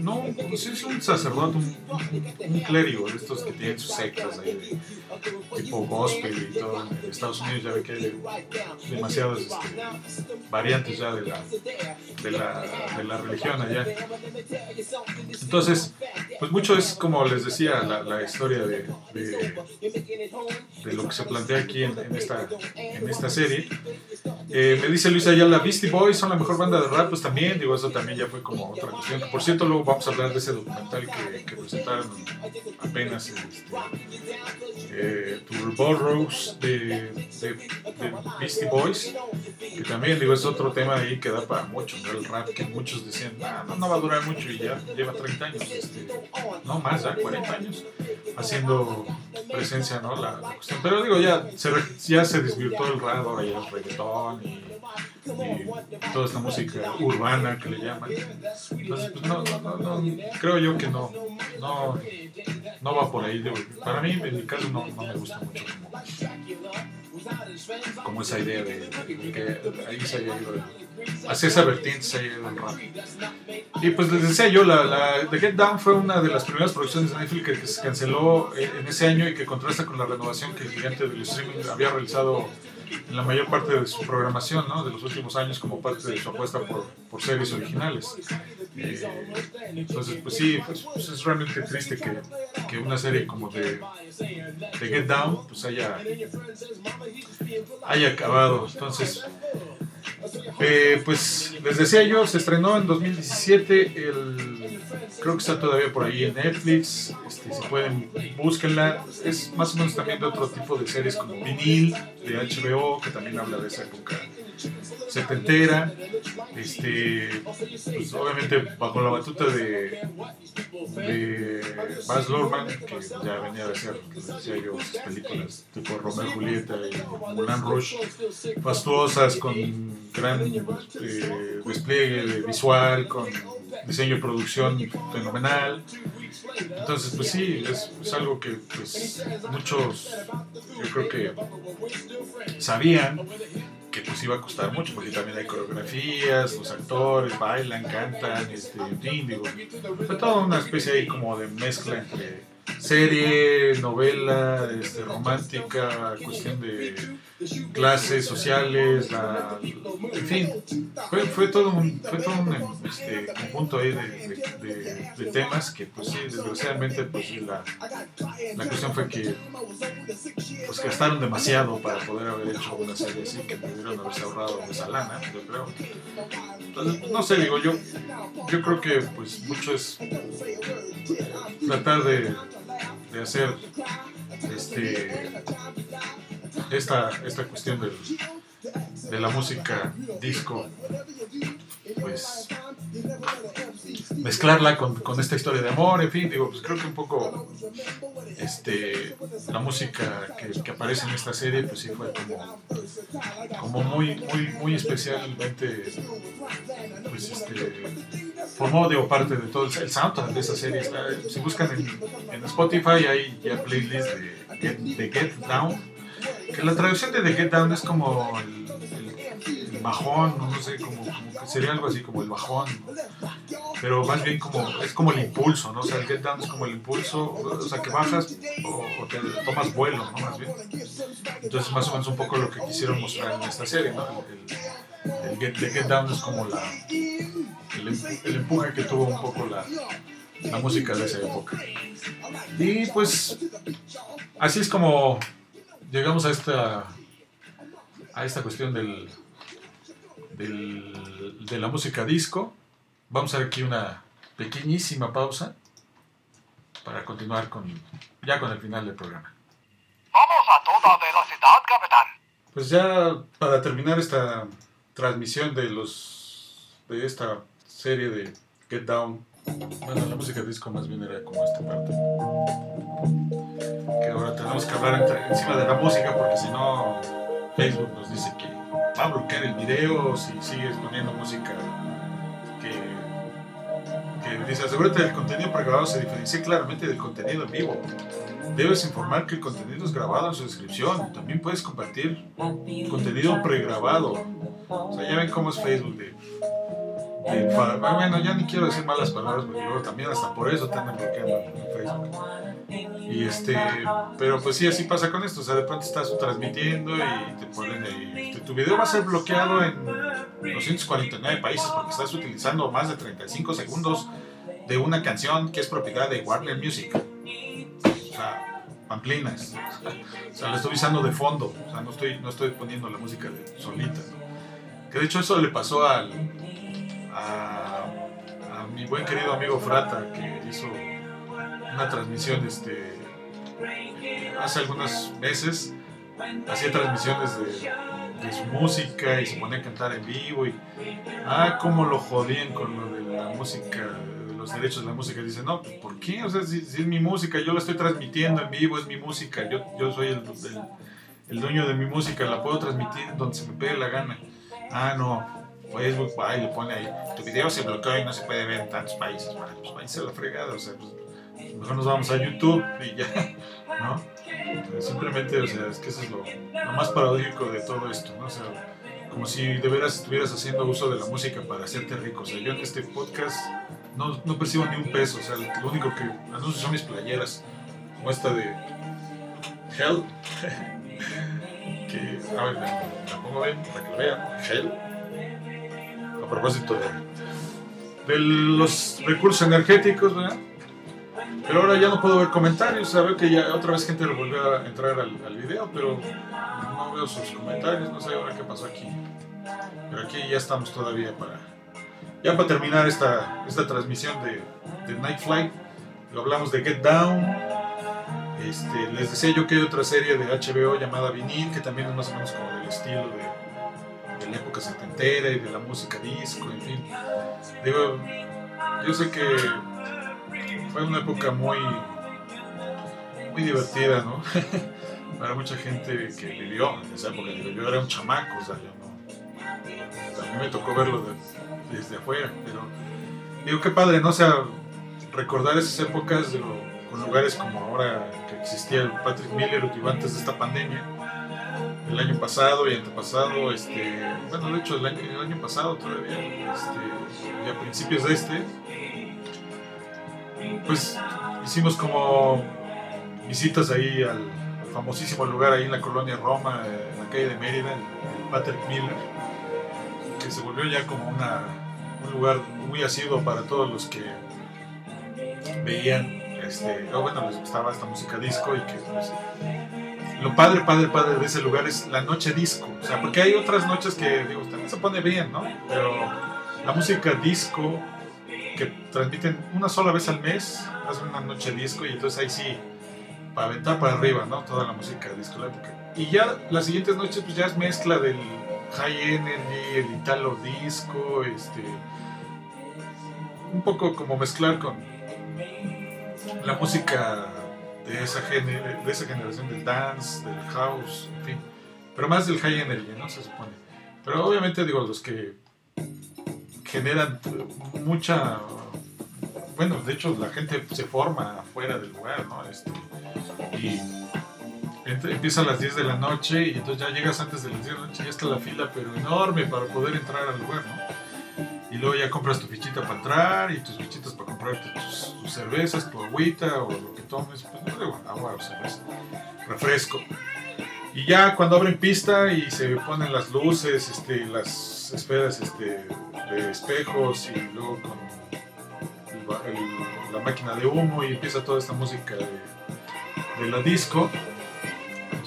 no, pues es un sacerdote, un, un, un clérigo estos que tienen sus sectas ahí tipo gospel y todo. En Estados Unidos ya ve que hay demasiadas este, variantes ya de la, de la, de la religión allá. Entonces, pues mucho es como les decía la, la historia de, de, lo que se plantea aquí en, en esta, en esta serie. Eh, me dice Luis Ayala, Beastie Boys son la mejor banda de rap, pues también, digo, eso también ya fue como otra cuestión. Por cierto, luego vamos a hablar de ese documental que, que presentaron apenas este, eh, Burroughs de, de, de Beastie Boys, que también, digo, es otro tema ahí que da para mucho. El rap que muchos decían, "Ah, no, va a durar mucho y ya lleva 30 años, este, no más, ya 40 años haciendo presencia, ¿no? La, cuestión. Pero digo, ya se, ya se desvirtuó el rap, ahora ya es reggaetón y, toda esta música urbana que le llaman. Entonces, pues no, no, no, creo yo que no, no, no va por ahí. para mí, en mi caso, no, no me gusta mucho como, como esa idea de, que ahí se haya ido, hacia esa vertiente se haya ido el rap. Y pues les decía yo, la, la The Get Down fue una de las primeras producciones de Netflix que, se canceló en ese año y que contrasta con la renovación que el gigante del streaming había realizado la mayor parte de su programación, ¿no? De los últimos años como parte de su apuesta por, por series originales. Eh, entonces, pues sí, pues, pues es realmente triste que, que una serie como de, de Get Down pues haya, haya acabado. Entonces, eh, pues les decía yo, se estrenó en 2017, el, creo que está todavía por ahí en Netflix, este, si pueden, búsquenla, es más o menos también de otro tipo de series como Vinil, de HBO, que también habla de esa época setentera, este, pues obviamente bajo la batuta de, de Baz Luhrmann, que ya venía de hacer, decía yo, películas tipo Romeo y Julieta y Moulin Rouge, fastuosas, con gran eh, despliegue visual, con diseño y producción fenomenal. Entonces, pues sí, es, es algo que pues, muchos, yo creo que sabían que pues iba a costar mucho porque también hay coreografías, los actores bailan, cantan, este, fue toda una especie ahí como de mezcla entre serie, novela, este, romántica, cuestión de clases sociales, la- en fin, fue, fue todo un, fue todo un este, conjunto ahí de, de- de- temas que pues sí, desgraciadamente pues sí, la, la cuestión fue que pues gastaron demasiado para poder haber hecho una serie así que pudieron haberse ahorrado esa lana, yo creo. No sé, digo yo, yo creo que pues mucho es tratar de, de hacer este esta, esta cuestión del- de la música disco pues mezclarla con, con esta historia de amor, en fin, digo, pues creo que un poco este la música que, que aparece en esta serie pues sí fue como, como muy, muy, muy especialmente pues este formó digo, parte de todo el, soundtrack de esa serie. Está- si buscan en, en Spotify hay ya playlist de de Get Down, que la traducción de The Get Down es como el, el- bajón, no sé, como, como que sería algo así como el bajón, pero más bien como, es como el impulso, ¿no? O sea, el Get Down es como el impulso, o sea, que bajas o, o te tomas vuelo, ¿no? Más bien. Entonces, más o menos un poco lo que quisieron mostrar en esta serie, ¿no? El, Get, The Get Down es como la, el empuje que tuvo un poco la, la música de esa época. Y pues así es como llegamos a esta a esta cuestión del, del- de la música disco. Vamos a hacer aquí una pequeñísima pausa para continuar con ya con el final del programa. Vamos a toda velocidad, capitán. Pues ya para terminar esta transmisión de los de esta serie de Get Down, bueno, la música disco más bien era como esta parte. Que ahora tenemos que hablar entre- encima de la música porque si no Facebook nos dice que va a bloquear el video si sigues poniendo música que, que dice asegúrate del contenido pregrabado se diferencia claramente del contenido en vivo. Debes informar que el contenido es grabado en su descripción. También puedes compartir contenido pregrabado. O sea, ya ven cómo es Facebook de, fa- bueno, ya ni quiero decir malas palabras porque luego también hasta por eso te andan bloqueando en Facebook. Y este, pero pues sí, así pasa con esto. O sea, de pronto estás transmitiendo y te ponen ahí, este, tu video va a ser bloqueado en 249 países porque estás utilizando más de 35 segundos de una canción que es propiedad de Warner Music. O sea, pamplinas. O sea, la estoy usando de fondo. O sea, no estoy, no estoy poniendo la música solita. Que de hecho eso le pasó al, a, a mi buen querido amigo Frata que hizo una transmisión este, hace algunos meses. Hacía transmisiones de, de su música y se ponía a cantar en vivo. Y, ah, cómo lo jodían con lo de la música, los derechos de la música. Dice, no, pues ¿por qué? O sea, si, si es mi música, yo la estoy transmitiendo en vivo, es mi música. Yo, yo soy el, el, el dueño de mi música, la puedo transmitir donde se me pegue la gana. Ah, no. Facebook va y le pone ahí, tu video se bloqueó y no se puede ver en tantos países. Bueno, pues váyanse a la fregada, o sea, pues, mejor nos vamos a YouTube y ya, ¿no? Simplemente, o sea, es que eso es lo, lo más paradójico de todo esto, ¿no? O sea, como si de veras estuvieras haciendo uso de la música para hacerte rico. O sea, yo en este podcast no, no percibo ni un peso, o sea, lo único que anuncio son mis playeras, como esta de Hell, que, a ver, la, la pongo bien para que lo vean, Hell, propósito de, de los recursos energéticos, ¿verdad? Pero ahora ya no puedo ver comentarios, sea, veo que ya otra vez gente volvió a entrar al, al video, pero no veo sus comentarios, no sé ahora qué pasó aquí. Pero aquí ya estamos todavía para, ya para terminar esta, esta transmisión de, de Night Flight. Lo hablamos de Get Down. Este, les decía yo que hay otra serie de HBO llamada Vinil, que también es más o menos como del estilo de la época setentera y de la música disco, en fin. Digo, yo sé que fue una época muy, muy divertida, ¿no? Para mucha gente que vivió en esa época. Digo, yo era un chamaco, o sea, yo no. A me tocó verlo de- desde afuera, pero digo, qué padre, ¿no? O sea, recordar esas épocas con lugares como ahora que existía el Patrick Miller digo, antes de esta pandemia, el año pasado y antepasado, este, bueno, de hecho el año, el año pasado todavía, este, y a principios de este, pues hicimos como visitas ahí al, famosísimo lugar ahí en la colonia Roma, en la calle de Mérida, el, Patrick Miller, que se volvió ya como una, un lugar muy asiduo para todos los que veían, este, o bueno, les gustaba esta música disco y que pues, lo padre, padre, padre de ese lugar es la noche disco. O sea, porque hay otras noches que, digo, también se pone bien, ¿no? Pero la música disco que transmiten una sola vez al mes, hacen una noche disco y entonces ahí sí, para aventar para arriba, ¿no? Toda la música disco. Y ya las siguientes noches, pues ya es mezcla del high energy, el italo disco, este. Un poco como mezclar con la música de esa, gener- de esa generación del dance, del house, en fin. Pero más del high energy, ¿no? Se supone. Pero obviamente, digo, los que generan mucha. Bueno, de hecho, la gente se forma afuera del lugar, ¿no? Este, y empieza a las 10 de la noche y entonces ya llegas antes de las 10 de la noche ya está la fila, pero enorme para poder entrar al lugar, ¿no? Y luego ya compras tu fichita para entrar y tus fichitas para comprarte tus, cervezas, tu agüita o lo que tomes, pues no digo, agua o cerveza, refresco. Y ya cuando abren pista y se ponen las luces, este, las esferas este, de espejos y luego con la máquina de humo y empieza toda esta música de, de la disco,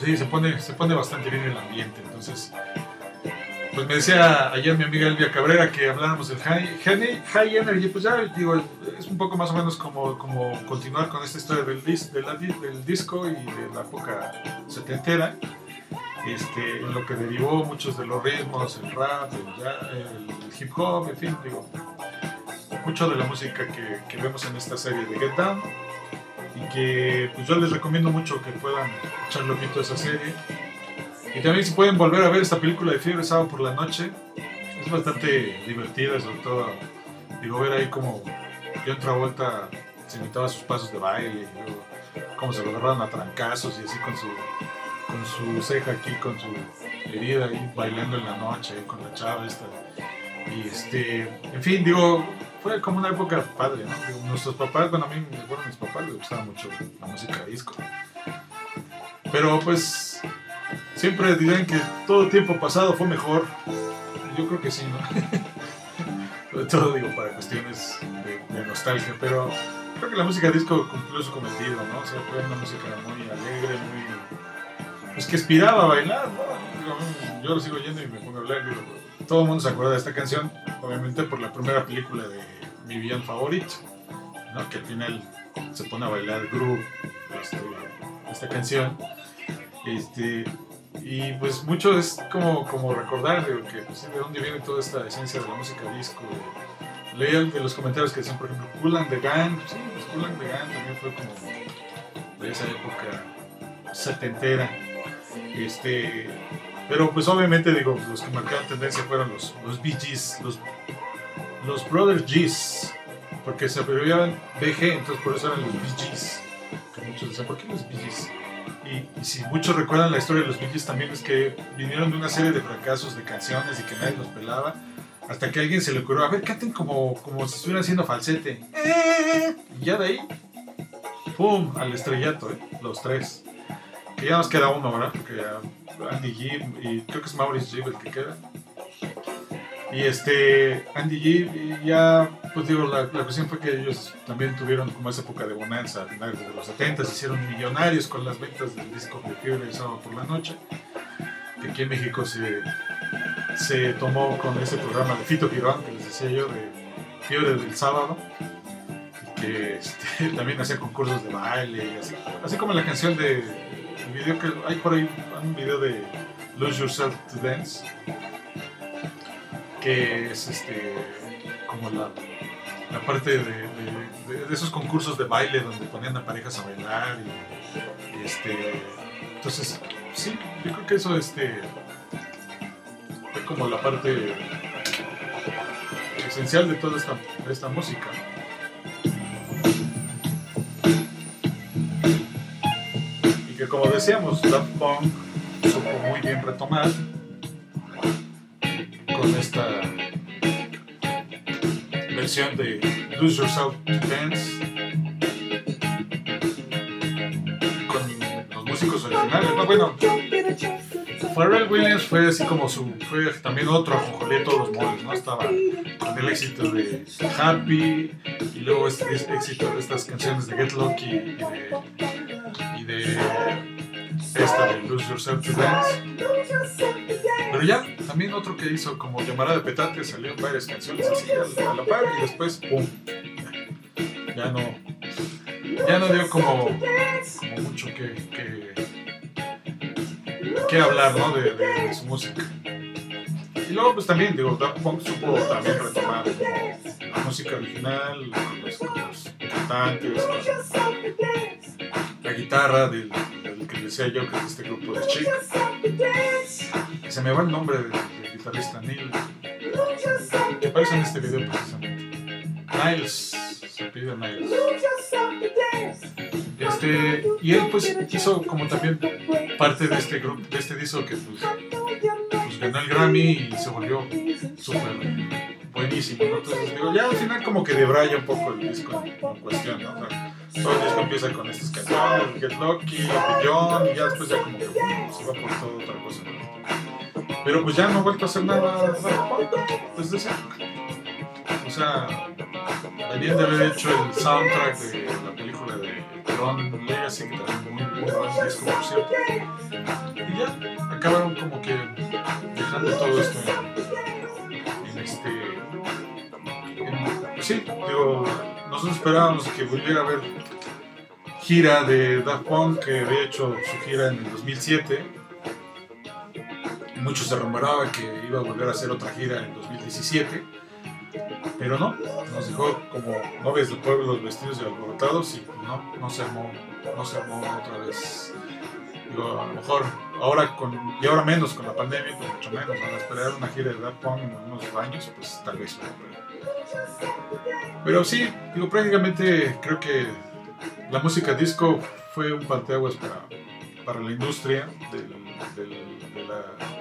sí, se pone, se pone bastante bien el ambiente. Entonces, pues me decía ayer mi amiga Elvia Cabrera que habláramos del high, high, energy, pues ya digo, es un poco más o menos como, como continuar con esta historia del, dis- del disco y de la época setentera, este, en lo que derivó muchos de los ritmos, el rap, el, ya- el hip hop, en fin, digo, mucho de la música que, que vemos en esta serie de Get Down y que pues yo les recomiendo mucho que puedan echarle ojito a esa serie. Y también si pueden volver a ver esta película de Fiebre Sábado por la Noche, es bastante divertida, sobre todo, digo, ver ahí como John Travolta se imitaba sus pasos de baile, cómo se lo agarraron a trancazos y así con su, con su ceja aquí, con su herida ahí, bailando en la noche con la chava esta. Y este, en fin, digo, fue como una época padre, ¿no? Nuestros papás, bueno, a mí, bueno, a mis papás les gustaba mucho la música disco. Pero pues siempre dirán que todo tiempo pasado fue mejor. Yo creo que sí, ¿no? Sobre todo digo para cuestiones de, nostalgia, pero creo que la música disco cumplió su cometido, ¿no? O sea, fue una música muy alegre, muy... Pues que inspiraba a bailar, ¿no? Yo lo sigo oyendo y me pongo a hablar, digo, todo el mundo se acuerda de esta canción, obviamente por la primera película de mi villano favorito, ¿no? Que al final se pone a bailar groove, este, esta canción. Este, y pues mucho es como, como recordar digo, que pues, de dónde viene toda esta esencia de la música disco. Leía de los comentarios que decían, por ejemplo, Cool and the Gang, sí, pues Cool and the Gang también fue como de esa época setentera. Este, pero pues obviamente digo, los que marcaron tendencia fueron los, los Bee Gees, los, los Brothers G's, porque se abreviaban BG, entonces por eso eran los Bee Gees. Que muchos decían, ¿por qué los Bee Gees? Y, si muchos recuerdan la historia de los Gees también es que vinieron de una serie de fracasos de canciones y que nadie los pelaba, hasta que alguien se le ocurrió, a ver, canten como, como si estuvieran haciendo falsete. Y ya de ahí, ¡pum! al estrellato, ¿eh? los tres. Que ya nos queda uno, ¿verdad? Porque ya Andy G y creo que es Maurice G el que queda. Y este, Andy G, ya, pues digo, la, la cuestión fue que ellos también tuvieron como esa época de bonanza a finales de los 70, se hicieron millonarios con las ventas del disco de Fiebre el sábado por la noche, que aquí en México se, se tomó con ese programa de Fito Girón, que les decía yo, de Fiebre del sábado, que este, también hacía concursos de baile, y así, así como la canción de, el video que hay por ahí, un video de Lose Yourself to Dance, que es este como la, la parte de, de- esos concursos de baile donde ponían a parejas a bailar y, este entonces sí yo creo que eso este fue como la parte esencial de toda esta, esta música. Y que como decíamos Daft Punk supo muy bien retomar con esta versión de Lose Yourself to Dance originales. No, bueno, Pharrell Williams fue así como su. Fue también otro ajonjolí de todos los modos, ¿no? Estaba con el éxito de Happy y luego este, este éxito de estas canciones de Get Lucky y de. y de. esta de Lose Yourself to Dance. Pero ya, también otro que hizo como Llamarada de Petate, salió en varias canciones así a la par y después, ¡pum! Ya no. Ya no dio como, como mucho que, que, que hablar, ¿no? De, su música. Y luego, pues también, digo, Daft Punk supo también retomar como la música original, los, los cantantes, la guitarra del, del que decía yo que es este grupo de Chic. Se me va el nombre del, guitarrista Neil, que aparece en este video precisamente. Niles, se pide Niles. Este, y él pues hizo como también parte de este grupo, de este disco que pues, pues ganó el Grammy y se volvió súper buenísimo. Entonces digo, ya al final como que debraya un poco el disco en, cuestión, ¿no? O todo el disco empieza con estas canciones, Get Lucky, Beyond, y ya después ya como que ¡pum! se va por toda otra cosa, ¿no? Pero pues ya no ha vuelto a hacer nada desde esa época. O sea, venían de haber hecho el soundtrack de la película de Tron Legacy, que también muy, buen disco, por cierto. Y ya, acabaron como que dejando todo esto en, en este... en- sí, digo, nosotros esperábamos que volviera a haber gira de Daft Punk, que había hecho su gira en el 2007. Mucho se rumoraba que iba a volver a hacer otra gira en 2017. Pero no, nos dejó como novias del pueblo vestidos y alborotados y no, no se armó, no se armó otra vez. Digo, a lo mejor ahora con, y ahora menos con la pandemia, pues mucho menos, a esperar una gira de Daft Punk en unos años, pues tal vez. Pero, sí, digo, prácticamente creo que la música disco fue un parteaguas para, para la industria de, la,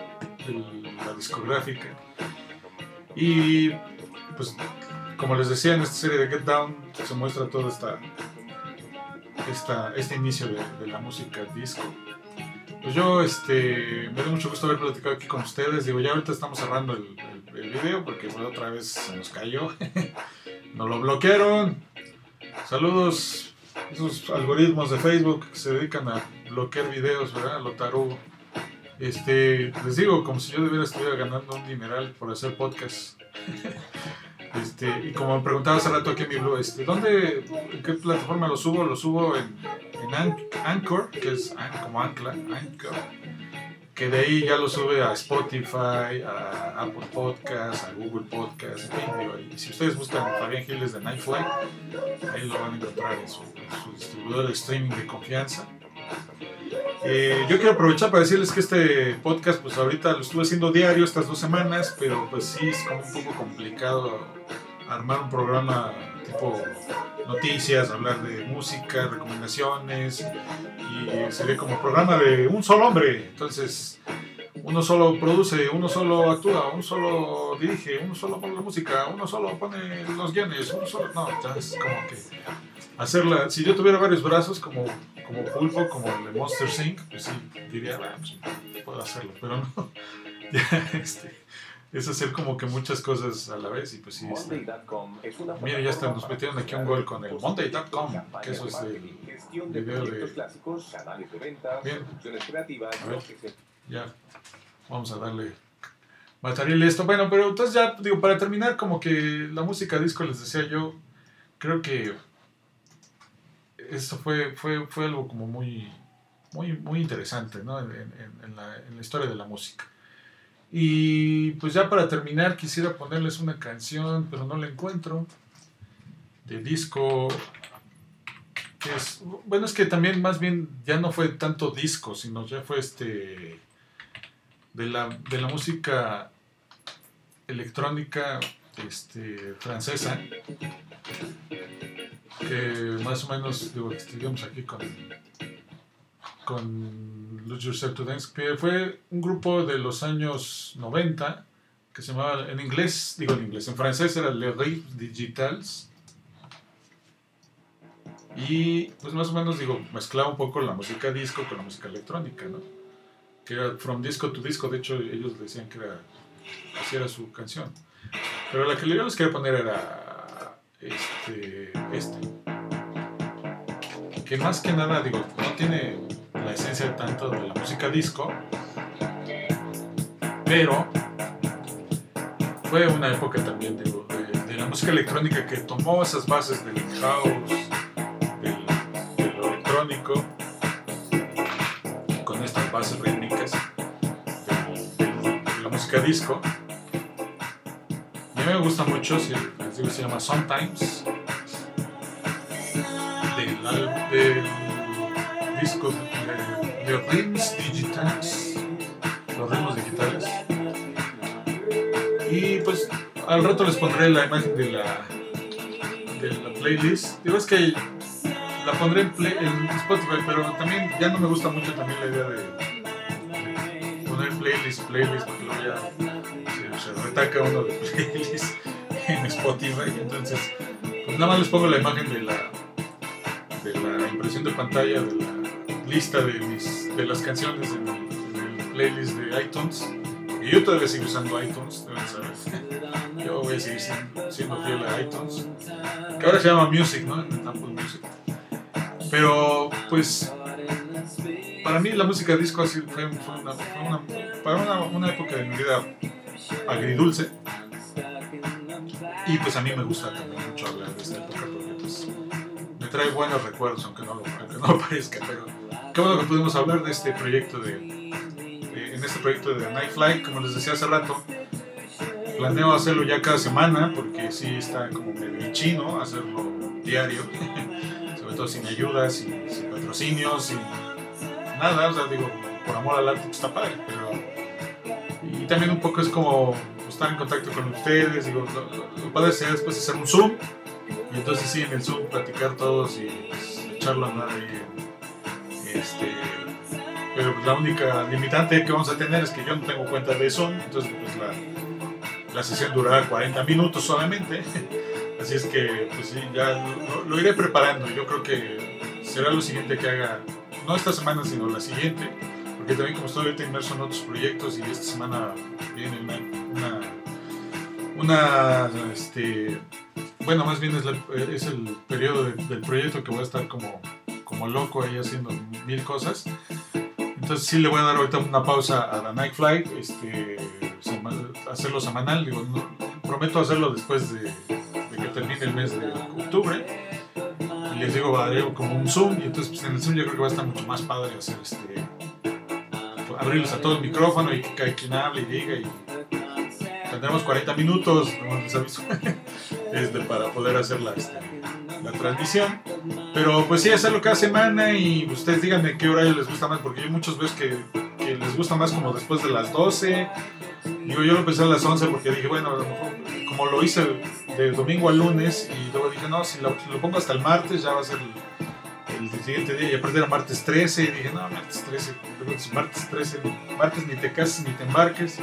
la discográfica. Y pues como les decía en esta serie de Get Down se muestra todo esta, esta este inicio de, la música disco. Pues yo este me da mucho gusto haber platicado aquí con ustedes. Digo ya ahorita estamos cerrando el, video porque fue otra vez se nos cayó. Nos lo bloquearon. Saludos esos algoritmos de Facebook que se dedican a bloquear videos verdad lo tarugo este, les digo, como si yo debiera estar ganando un dineral por hacer podcast. Este, y como me preguntaba hace rato aquí en mi blog, este, ¿dónde, en qué plataforma lo subo? Lo subo en, en An- Anchor, que es como ancla, Anchor, que de ahí ya lo sube a Spotify, a Apple Podcasts, a Google Podcasts, y si ustedes buscan Fabián Giles de Nightfly, ahí lo van a encontrar en su, en su distribuidor de streaming de confianza. Eh, yo quiero aprovechar para decirles que este podcast, pues ahorita lo estuve haciendo diario estas dos semanas, pero pues sí es como un poco complicado armar un programa tipo noticias, hablar de música, recomendaciones, y sería como programa de un solo hombre. Entonces, uno solo produce, uno solo actúa, uno solo dirige, uno solo pone la música, uno solo pone los guiones, uno solo. No, ya es como que hacerla. Si yo tuviera varios brazos, como, como pulpo, como el de Monster Inc., pues sí, diría, "Ah, pues, puedo hacerlo, pero no. Ya, este, es hacer como que muchas cosas a la vez y pues sí. está. Monday.com es una Mira, ya está, nos metieron aquí un gol con el Monday.com, que eso es el video de- Bien. A ver. ya vamos a darle material esto. Bueno, pero entonces ya, digo, para terminar, como que la música disco, les decía yo, creo que esto fue, fue, fue algo como muy, muy, muy interesante, ¿no? En, la historia de la música. Y pues ya para terminar, quisiera ponerles una canción, pero no la encuentro, de disco. Que es, bueno, es que también más bien ya no fue tanto disco, sino ya fue este de la, de la música electrónica este, francesa, que más o menos, digo, estuvimos aquí con, con Lose Yourself to Dance, que fue un grupo de los años 90, que se llamaba, en inglés, digo en inglés, en francés era Les Rives Digitals. Y pues más o menos digo, mezclaba un poco la música disco con la música electrónica, ¿no? Que era From Disco to Disco, de hecho ellos decían que era, así era su canción. Pero la que yo les quería poner era este, este. Que más que nada, digo, no tiene la esencia tanto de la música disco, pero fue una época también digo, de, la música electrónica que tomó esas bases del house, del, de lo electrónico, con estas bases rítmicas de, la música disco. A mí me gusta mucho, si les digo, se llama Sometimes, del, al- del disco de, de Digitales, los ritmos digitales. Y pues al rato les pondré la imagen de la, de la playlist. Digo, es que la pondré en, play- en Spotify, pero también ya no me gusta mucho también la idea de, de poner playlist, playlist, porque luego ya se, se retaca uno de playlist en Spotify. Entonces, pues nada más les pongo la imagen de la, de la impresión de pantalla de la lista de, mis, de las canciones en el, en el playlist de iTunes. Y yo todavía sigo usando iTunes, deben saber. Yo voy a seguir siendo, fiel a iTunes. Que ahora se llama Music, ¿no? En Apple Music. Pero, pues, para mí la música disco así fue, fue una, fue una- para una, una época de mi vida agridulce. Y pues a mí me gusta también trae buenos recuerdos, aunque no aunque no lo parezca. Pero qué bueno que pudimos hablar de este proyecto de, de- en este proyecto de Night Flight, como les decía hace rato. Planeo hacerlo ya cada semana porque sí está como medio chino hacerlo diario, sobre todo sin ayudas, sin, sin patrocinios, sin nada, o sea, digo, por amor al arte está padre, pero y también un poco es como estar en contacto con ustedes, digo, lo, lo- lo padre sería después hacer un Zoom y entonces sí en el Zoom platicar todos y pues, echarlo a andar ahí, este, pero pues, la única limitante que vamos a tener es que yo no tengo cuenta de Zoom, entonces pues la, la sesión durará 40 minutos solamente. Así es que, pues sí, ya lo, iré preparando. Yo creo que será lo siguiente que haga, no esta semana, sino la siguiente. Porque también como estoy ahorita inmerso en otros proyectos y esta semana viene una, una, una, este, bueno, más bien es, la- es el periodo de- del proyecto que voy a estar como, como loco ahí haciendo mil cosas. Entonces sí le voy a dar ahorita una pausa a la Night Flight, este, hacerlo semanal, digo, prometo hacerlo después de, que termine el mes de octubre. Y les digo, haré como un Zoom, y entonces pues, en el Zoom yo creo que va a estar mucho más padre hacer este, abrirles a todo el micrófono y que quien hable y diga y tendremos 40 minutos, como les aviso, este, para poder hacer la, este, la transmisión. Pero pues sí, hacerlo cada semana y ustedes díganme qué horario les gusta más, porque yo muchos veo que, que les gusta más como después de las 12. Digo, yo lo empecé a las 11 porque dije, bueno, a lo mejor, como lo hice de domingo a lunes, y luego dije, no, si lo, si lo pongo hasta el martes ya va a ser el, el siguiente día, y aparte era martes 13, y dije, no, martes 13, luego dije, martes 13, martes ni te cases ni te embarques.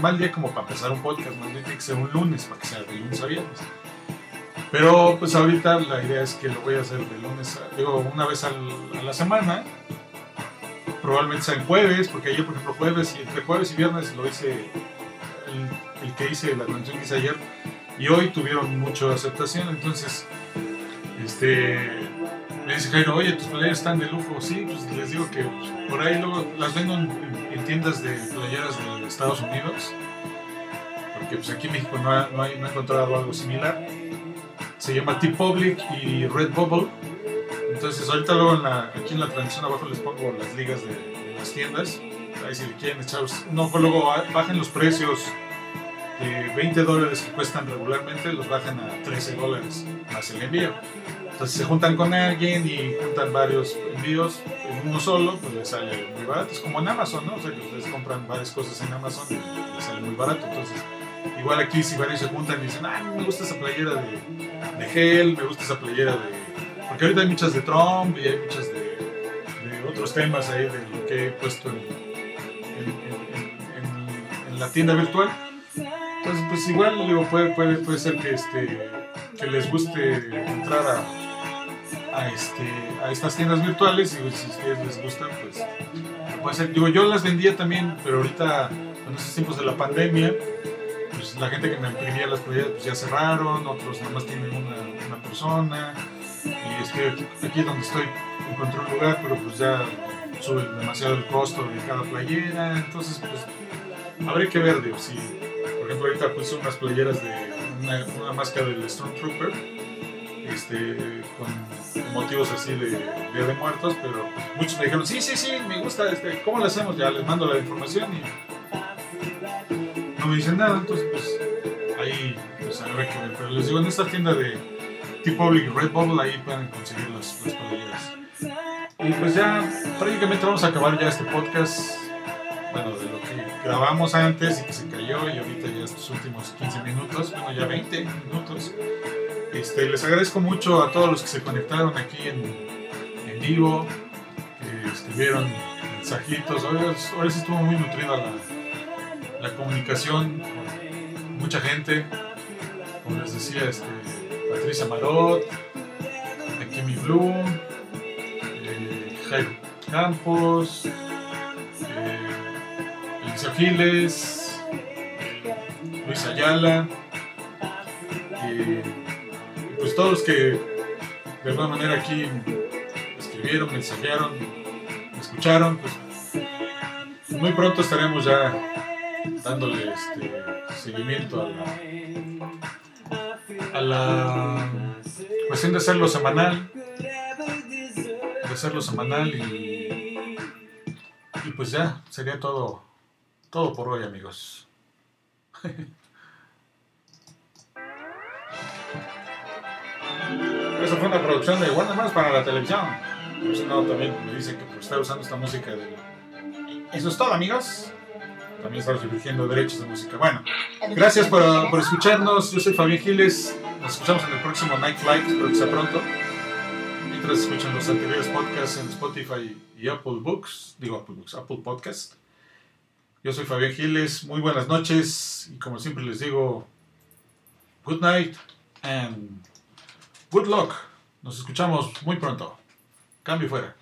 Mal día como para empezar un podcast, más bien tiene que ser un lunes, para que sea de lunes a viernes. Pero pues ahorita la idea es que lo voy a hacer de lunes, a- digo, una vez al- a la semana. Probablemente sea en jueves, porque ayer, por ejemplo, jueves y entre jueves y viernes lo hice, el, el que hice, la canción que hice ayer, y hoy tuvieron mucha aceptación, entonces, este, me dice Jairo, oye, tus playeras están de lujo, sí, pues les digo que pues, por ahí luego las vendo en, en tiendas de playeras de Estados Unidos, porque pues aquí en México no, no, no he encontrado algo similar se llama T-Public y Redbubble. Entonces ahorita luego aquí en la transmisión abajo les pongo las ligas de, las tiendas. Ahí si le quieren echar un ojo, luego bajen los precios de 20 dólares que cuestan regularmente, los bajan a 13 dólares más el envío. Entonces se juntan con alguien y juntan varios envíos en uno solo, pues les sale muy barato. Es como en Amazon, ¿no? O sea que ustedes compran varias cosas en Amazon y les sale muy barato. Entonces, igual aquí si varios se juntan y dicen, ah, me gusta esa playera de, de gel, me gusta esa playera de... Porque ahorita hay muchas de Trump y hay muchas de, de otros temas ahí de lo que he puesto en, en- la tienda virtual. Entonces, pues igual digo, puede, puede, puede ser que, este, que les guste entrar a, a, este, a estas tiendas virtuales y si ustedes les gustan, pues puede ser. Digo, yo las vendía también, pero ahorita, en estos tiempos de la pandemia, pues la gente que me imprimía las playeras pues ya cerraron, otros nada más tienen una, una persona. Y estoy aquí donde estoy, encontré un lugar, pero pues ya sube demasiado el costo de cada playera. Entonces, pues habría que ver, digo, si, por ejemplo, ahorita puse unas playeras de una, una máscara del Stormtrooper, este, con motivos así de Día de Muertos, pero muchos me dijeron, sí, sí, sí, me gusta, este, ¿cómo lo hacemos? Ya les mando la información y no me dicen nada, entonces pues ahí pues habrá que. Pero les digo, en esta tienda de T-Public Redbubble ahí pueden conseguir las, las playeras. Y pues ya prácticamente vamos a acabar ya este podcast, bueno, de lo que grabamos antes y que se cayó y ahorita ya estos últimos 15 minutos, bueno, ya 20 minutos. Este, les agradezco mucho a todos los que se conectaron aquí en, en vivo, que escribieron mensajitos. Ahora, ahora sí estuvo muy nutrida la, la comunicación con mucha gente. Como les decía, este, Patricia Marot, Kimi Bloom, eh, Jairo Campos, eh, Eliseo Giles, Luis Ayala. eh, pues todos los que de alguna manera aquí escribieron, mensajearon, escucharon, pues muy pronto estaremos ya dándole este seguimiento a la, a la cuestión de hacerlo semanal, de hacerlo semanal y, y pues ya sería todo, todo por hoy amigos. Esa fue una producción de Warner Bros. para la televisión. Por si no, también me dicen que por estar usando esta música de... Eso es todo, amigos. También estamos dirigiendo derechos de música. Bueno, gracias por, por escucharnos. Yo soy Fabián Giles. Nos escuchamos en el próximo Night Flight. Espero que sea pronto. Mientras escuchan los anteriores podcasts en Spotify y Apple Books. Digo Apple Books, Apple Podcast. Yo soy Fabián Giles. Muy buenas noches. Y como siempre les digo, good night and good luck. Nos escuchamos muy pronto. Cambio fuera.